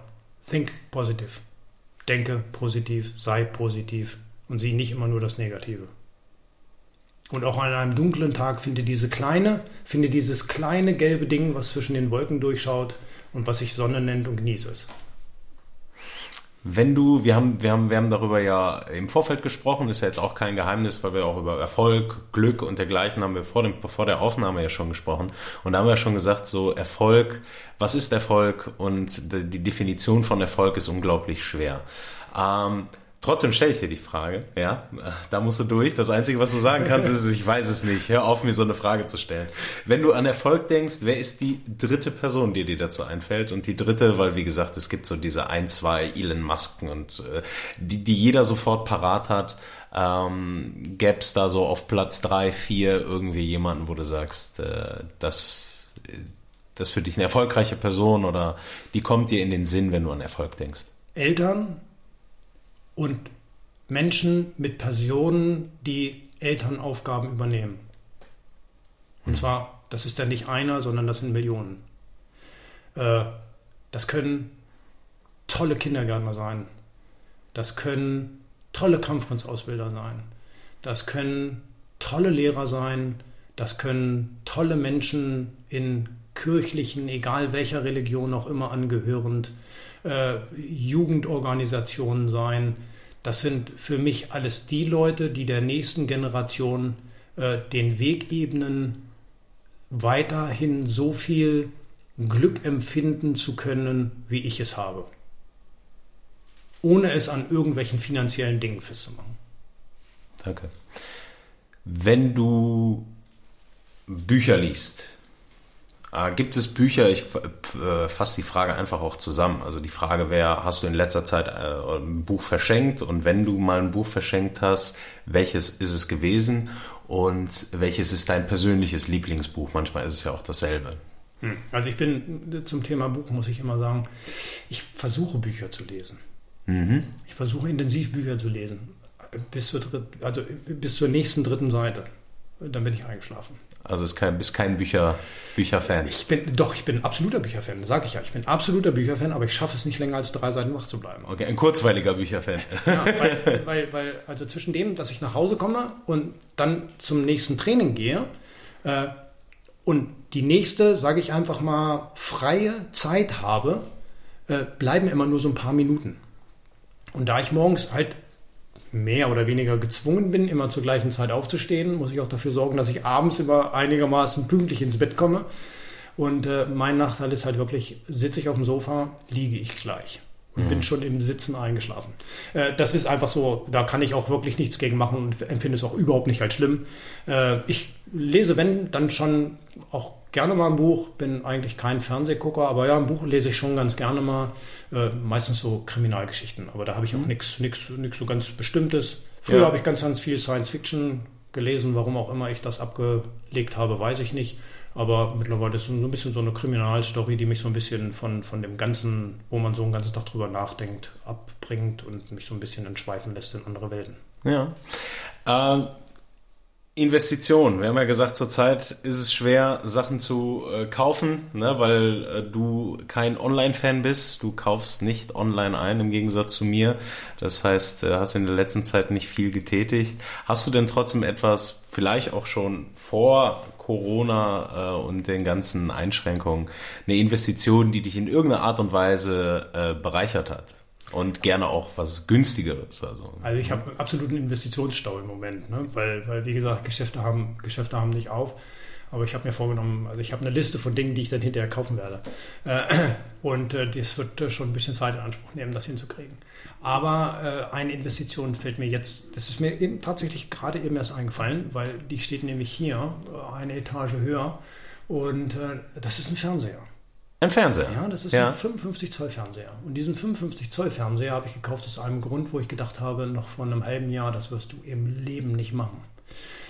Think positive. Denke positiv, sei positiv und sieh nicht immer nur das Negative. Und auch an einem dunklen Tag finde diese kleine, finde dieses kleine gelbe Ding, was zwischen den Wolken durchschaut, und was sich Sonne nennt und genieße es. Wenn du, wir haben, wir haben, wir haben darüber ja im Vorfeld gesprochen, ist ja jetzt auch kein Geheimnis, weil wir auch über Erfolg, Glück und dergleichen haben wir vor, dem, vor der Aufnahme ja schon gesprochen. Und da haben wir ja schon gesagt, so Erfolg, was ist Erfolg? Und die Definition von Erfolg ist unglaublich schwer. Ähm, Trotzdem stelle ich dir die Frage, ja, da musst du durch. Das Einzige, was du sagen kannst, ist, ich weiß es nicht. Hör auf, mir so eine Frage zu stellen. Wenn du an Erfolg denkst, wer ist die dritte Person, die dir dazu einfällt? Und die dritte, weil wie gesagt, es gibt so diese ein, zwei Elon Musken und äh, die, die jeder sofort parat hat. Ähm, Gäbe es da so auf Platz drei, vier irgendwie jemanden, wo du sagst, äh, das, das für dich eine erfolgreiche Person oder die kommt dir in den Sinn, wenn du an Erfolg denkst? Eltern, und Menschen mit Personen, die Elternaufgaben übernehmen. Und zwar, das ist ja nicht einer, sondern das sind Millionen. Äh, das können tolle Kindergärtner sein. Das können tolle Kampfkunstausbilder sein. Das können tolle Lehrer sein. Das können tolle Menschen in kirchlichen, egal welcher Religion auch immer angehörend, äh, Jugendorganisationen sein. Das sind für mich alles die Leute, die der nächsten Generation äh, den Weg ebnen, weiterhin so viel Glück empfinden zu können, wie ich es habe. Ohne es an irgendwelchen finanziellen Dingen festzumachen. Danke. Wenn du Bücher liest, gibt es Bücher, ich äh, fasse die Frage einfach auch zusammen. Also die Frage wäre, hast du in letzter Zeit äh, ein Buch verschenkt? Und wenn du mal ein Buch verschenkt hast, welches ist es gewesen? Und welches ist dein persönliches Lieblingsbuch? Manchmal ist es ja auch dasselbe. Hm. Also ich bin zum Thema Buch, muss ich immer sagen, ich versuche Bücher zu lesen. Mhm. Ich versuche intensiv Bücher zu lesen. Bis zur, dritt, also bis zur nächsten dritten Seite. Dann bin ich eingeschlafen. Also ist kein, bist kein Bücher, Bücherfan. Ich bin, doch, ich bin absoluter Bücherfan, sage ich ja. Ich bin absoluter Bücherfan, aber ich schaffe es nicht länger als drei Seiten wach zu bleiben. Okay, ein kurzweiliger Bücherfan. Ja, weil, weil, weil, also zwischen dem, dass ich nach Hause komme und dann zum nächsten Training gehe äh, und die nächste, sage ich einfach mal, freie Zeit habe, äh, bleiben immer nur so ein paar Minuten. Und da ich morgens halt mehr oder weniger gezwungen bin, immer zur gleichen Zeit aufzustehen, muss ich auch dafür sorgen, dass ich abends immer einigermaßen pünktlich ins Bett komme. Und äh, mein Nachteil ist halt wirklich, sitze ich auf dem Sofa, liege ich gleich und mhm. bin schon im Sitzen eingeschlafen. Äh, das ist einfach so, da kann ich auch wirklich nichts gegen machen und empfinde es auch überhaupt nicht als schlimm. Äh, ich lese, wenn, dann schon auch gerne mal ein Buch, bin eigentlich kein Fernsehgucker, aber ja, ein Buch lese ich schon ganz gerne mal. Äh, meistens so Kriminalgeschichten, aber da habe ich auch mhm. nichts so ganz Bestimmtes. Früher ja. habe ich ganz, ganz viel Science Fiction gelesen, warum auch immer ich das abgelegt habe, weiß ich nicht. Aber mittlerweile ist es so ein bisschen so eine Kriminalstory, die mich so ein bisschen von, von dem Ganzen, wo man so einen ganzen Tag drüber nachdenkt, abbringt und mich so ein bisschen entschweifen lässt in andere Welten. Ja. Ähm, Investition. Wir haben ja gesagt, zurzeit ist es schwer, Sachen zu äh, kaufen, ne, weil äh, du kein Online-Fan bist. Du kaufst nicht online ein, im Gegensatz zu mir. Das heißt, äh, hast in der letzten Zeit nicht viel getätigt. Hast du denn trotzdem etwas, vielleicht auch schon vor Corona äh, und den ganzen Einschränkungen, eine Investition, die dich in irgendeiner Art und Weise bereichert hat? Und gerne auch was günstigeres. Also, also ich habe absoluten Investitionsstau im Moment, ne? weil, weil wie gesagt, Geschäfte haben, Geschäfte haben nicht auf. Aber ich habe mir vorgenommen, also ich habe eine Liste von Dingen, die ich dann hinterher kaufen werde. Äh, und äh, das wird äh, schon ein bisschen Zeit in Anspruch nehmen, das hinzukriegen. Aber eine Investition fällt mir jetzt, das ist mir eben tatsächlich gerade eben erst eingefallen, weil die steht nämlich hier, eine Etage höher. Und das ist ein Fernseher. Ein Fernseher? Ja, das ist ja. ein 55 Zoll Fernseher. Und diesen 55 Zoll Fernseher habe ich gekauft aus einem Grund, wo ich gedacht habe, noch vor einem halben Jahr, das wirst du im Leben nicht machen.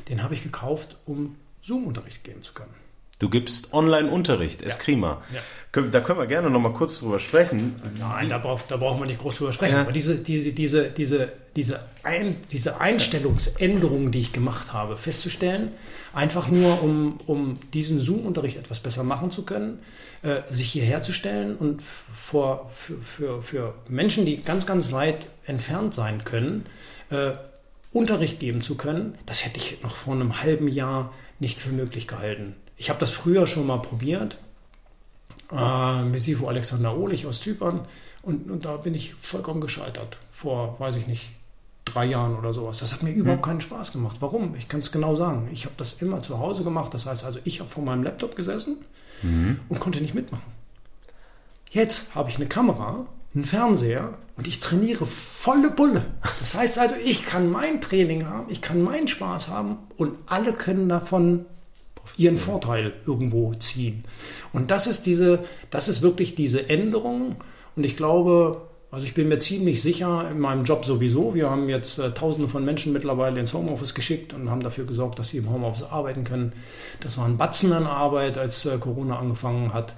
Den habe ich gekauft, um Zoom-Unterricht geben zu können. Du gibst Online-Unterricht, Eskrima. Ja. Ja. Da können wir gerne noch mal kurz drüber sprechen. Nein, da braucht, da braucht man nicht groß drüber sprechen. Ja. Aber diese, diese, diese, diese, diese, Ein, diese Einstellungsänderungen, die ich gemacht habe, festzustellen, einfach nur, um, um diesen Zoom-Unterricht etwas besser machen zu können, äh, sich hierher zu stellen und vor, für, für, für Menschen, die ganz, ganz weit entfernt sein können, äh, Unterricht geben zu können, das hätte ich noch vor einem halben Jahr nicht für möglich gehalten. Ich habe das früher schon mal probiert, äh, mit Sifu Alexander Ohlich aus Zypern, und, und da bin ich vollkommen gescheitert. Vor, weiß ich nicht, drei Jahren oder sowas. Das hat mir überhaupt mhm. keinen Spaß gemacht. Warum? Ich kann es genau sagen. Ich habe das immer zu Hause gemacht. Das heißt also, ich habe vor meinem Laptop gesessen mhm. und konnte nicht mitmachen. Jetzt habe ich eine Kamera, einen Fernseher und ich trainiere volle Bulle. Das heißt also, ich kann mein Training haben, ich kann meinen Spaß haben und alle können davon ihren Vorteil irgendwo ziehen. Und das ist diese, das ist wirklich diese Änderung. Und ich glaube, also ich bin mir ziemlich sicher in meinem Job sowieso. Wir haben jetzt äh, Tausende von Menschen mittlerweile ins Homeoffice geschickt und haben dafür gesorgt, dass sie im Homeoffice arbeiten können. Das war ein Batzen an Arbeit, als äh, Corona angefangen hat.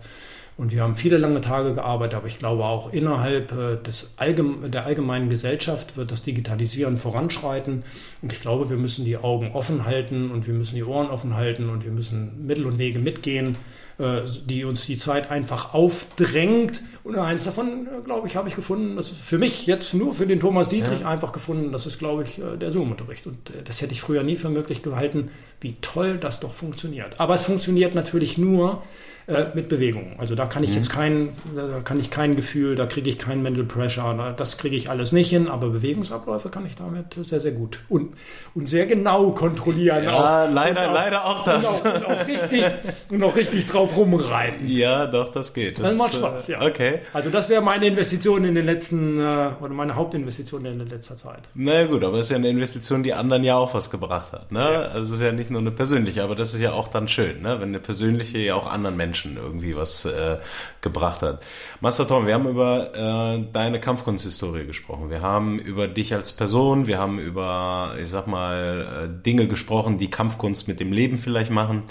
Und wir haben viele lange Tage gearbeitet, aber ich glaube auch innerhalb äh, des Allgeme der allgemeinen Gesellschaft wird das Digitalisieren voranschreiten. Und ich glaube, wir müssen die Augen offen halten und wir müssen die Ohren offen halten und wir müssen Mittel und Wege mitgehen, äh, die uns die Zeit einfach aufdrängt. Und eins davon, äh, glaube ich, habe ich gefunden, das ist für mich jetzt nur für den Thomas Dietrich ja. einfach gefunden, das ist, glaube ich, der Zoom-Unterricht. Und das hätte ich früher nie für möglich gehalten, wie toll das doch funktioniert. Aber es funktioniert natürlich nur, äh, mit Bewegung. Also da kann ich mhm. jetzt kein, da kann ich kein Gefühl, da kriege ich kein Mental Pressure, das kriege ich alles nicht hin, aber Bewegungsabläufe kann ich damit sehr, sehr gut und, und sehr genau kontrollieren. Ja, auch. leider, auch, leider auch das. Und auch, und auch, richtig, und auch richtig drauf rumreiten. Ja, doch, das geht. Das, das macht Spaß, ja. Okay. Also das wäre meine Investition in den letzten, äh, oder meine Hauptinvestition in letzter Zeit. Na gut, aber es ist ja eine Investition, die anderen ja auch was gebracht hat. Ne? Ja. Also es ist ja nicht nur eine persönliche, aber das ist ja auch dann schön, ne? wenn eine persönliche ja auch anderen Menschen Menschen irgendwie was äh, gebracht hat. Master Tom, wir haben über äh, deine Kampfkunsthistorie gesprochen. Wir haben über dich als Person, wir haben über, ich sag mal, äh, Dinge gesprochen, die Kampfkunst mit dem Leben vielleicht machen.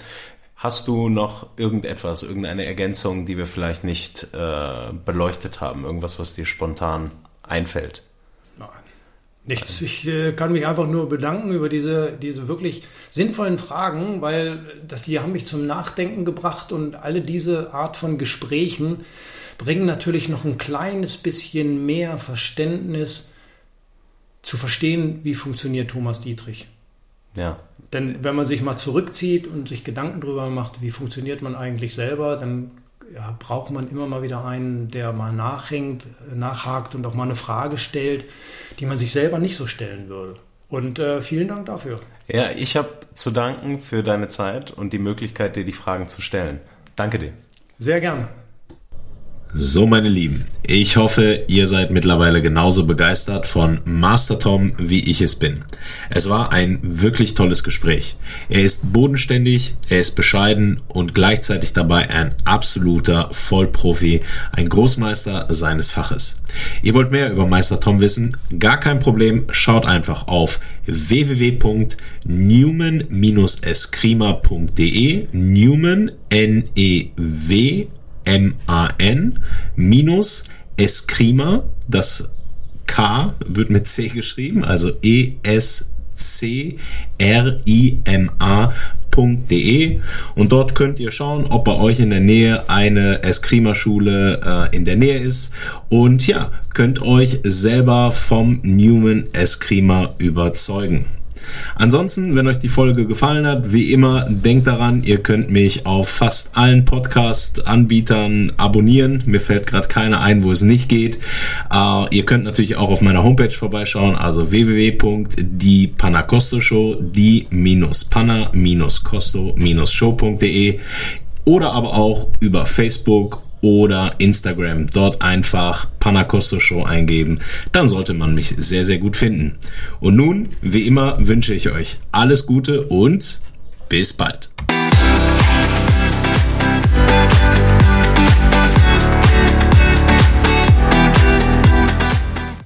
Hast du noch irgendetwas, irgendeine Ergänzung, die wir vielleicht nicht äh, beleuchtet haben? Irgendwas, was dir spontan einfällt? Nichts. Ich äh, kann mich einfach nur bedanken über diese, diese wirklich sinnvollen Fragen, weil das die haben mich zum Nachdenken gebracht und alle diese Art von Gesprächen bringen natürlich noch ein kleines bisschen mehr Verständnis zu verstehen, wie funktioniert Thomas Dietrich. Ja. Denn wenn man sich mal zurückzieht und sich Gedanken darüber macht, wie funktioniert man eigentlich selber, dann ja, braucht man immer mal wieder einen, der mal nachhängt, nachhakt und auch mal eine Frage stellt, die man sich selber nicht so stellen würde. Und äh, vielen Dank dafür. Ja, ich habe zu danken für deine Zeit und die Möglichkeit, dir die Fragen zu stellen. Danke dir. Sehr gerne. So, meine Lieben, ich hoffe, ihr seid mittlerweile genauso begeistert von Master Tom, wie ich es bin. Es war ein wirklich tolles Gespräch. Er ist bodenständig, er ist bescheiden und gleichzeitig dabei ein absoluter Vollprofi, ein Großmeister seines Faches. Ihr wollt mehr über Meister Tom wissen? Gar kein Problem, schaut einfach auf www.newman-eskrima.de Newman, N-E-W M-A-N minus Eskrima, das K wird mit C geschrieben, also E-S-C-R-I-M-A.de und dort könnt ihr schauen, ob bei euch in der Nähe eine Eskrima-Schule äh, in der Nähe ist. Und ja, könnt euch selber vom Newman Eskrima überzeugen. Ansonsten, wenn euch die Folge gefallen hat, wie immer, denkt daran, ihr könnt mich auf fast allen Podcast-Anbietern abonnieren. Mir fällt gerade keiner ein, wo es nicht geht. Uh, ihr könnt natürlich auch auf meiner Homepage vorbeischauen, also www.diepanacostoshow, die-panna-costo-show.de oder aber auch über Facebook oder Instagram. Dort einfach Panacosto Show eingeben. Dann sollte man mich sehr, sehr gut finden. Und nun, wie immer, wünsche ich euch alles Gute und bis bald.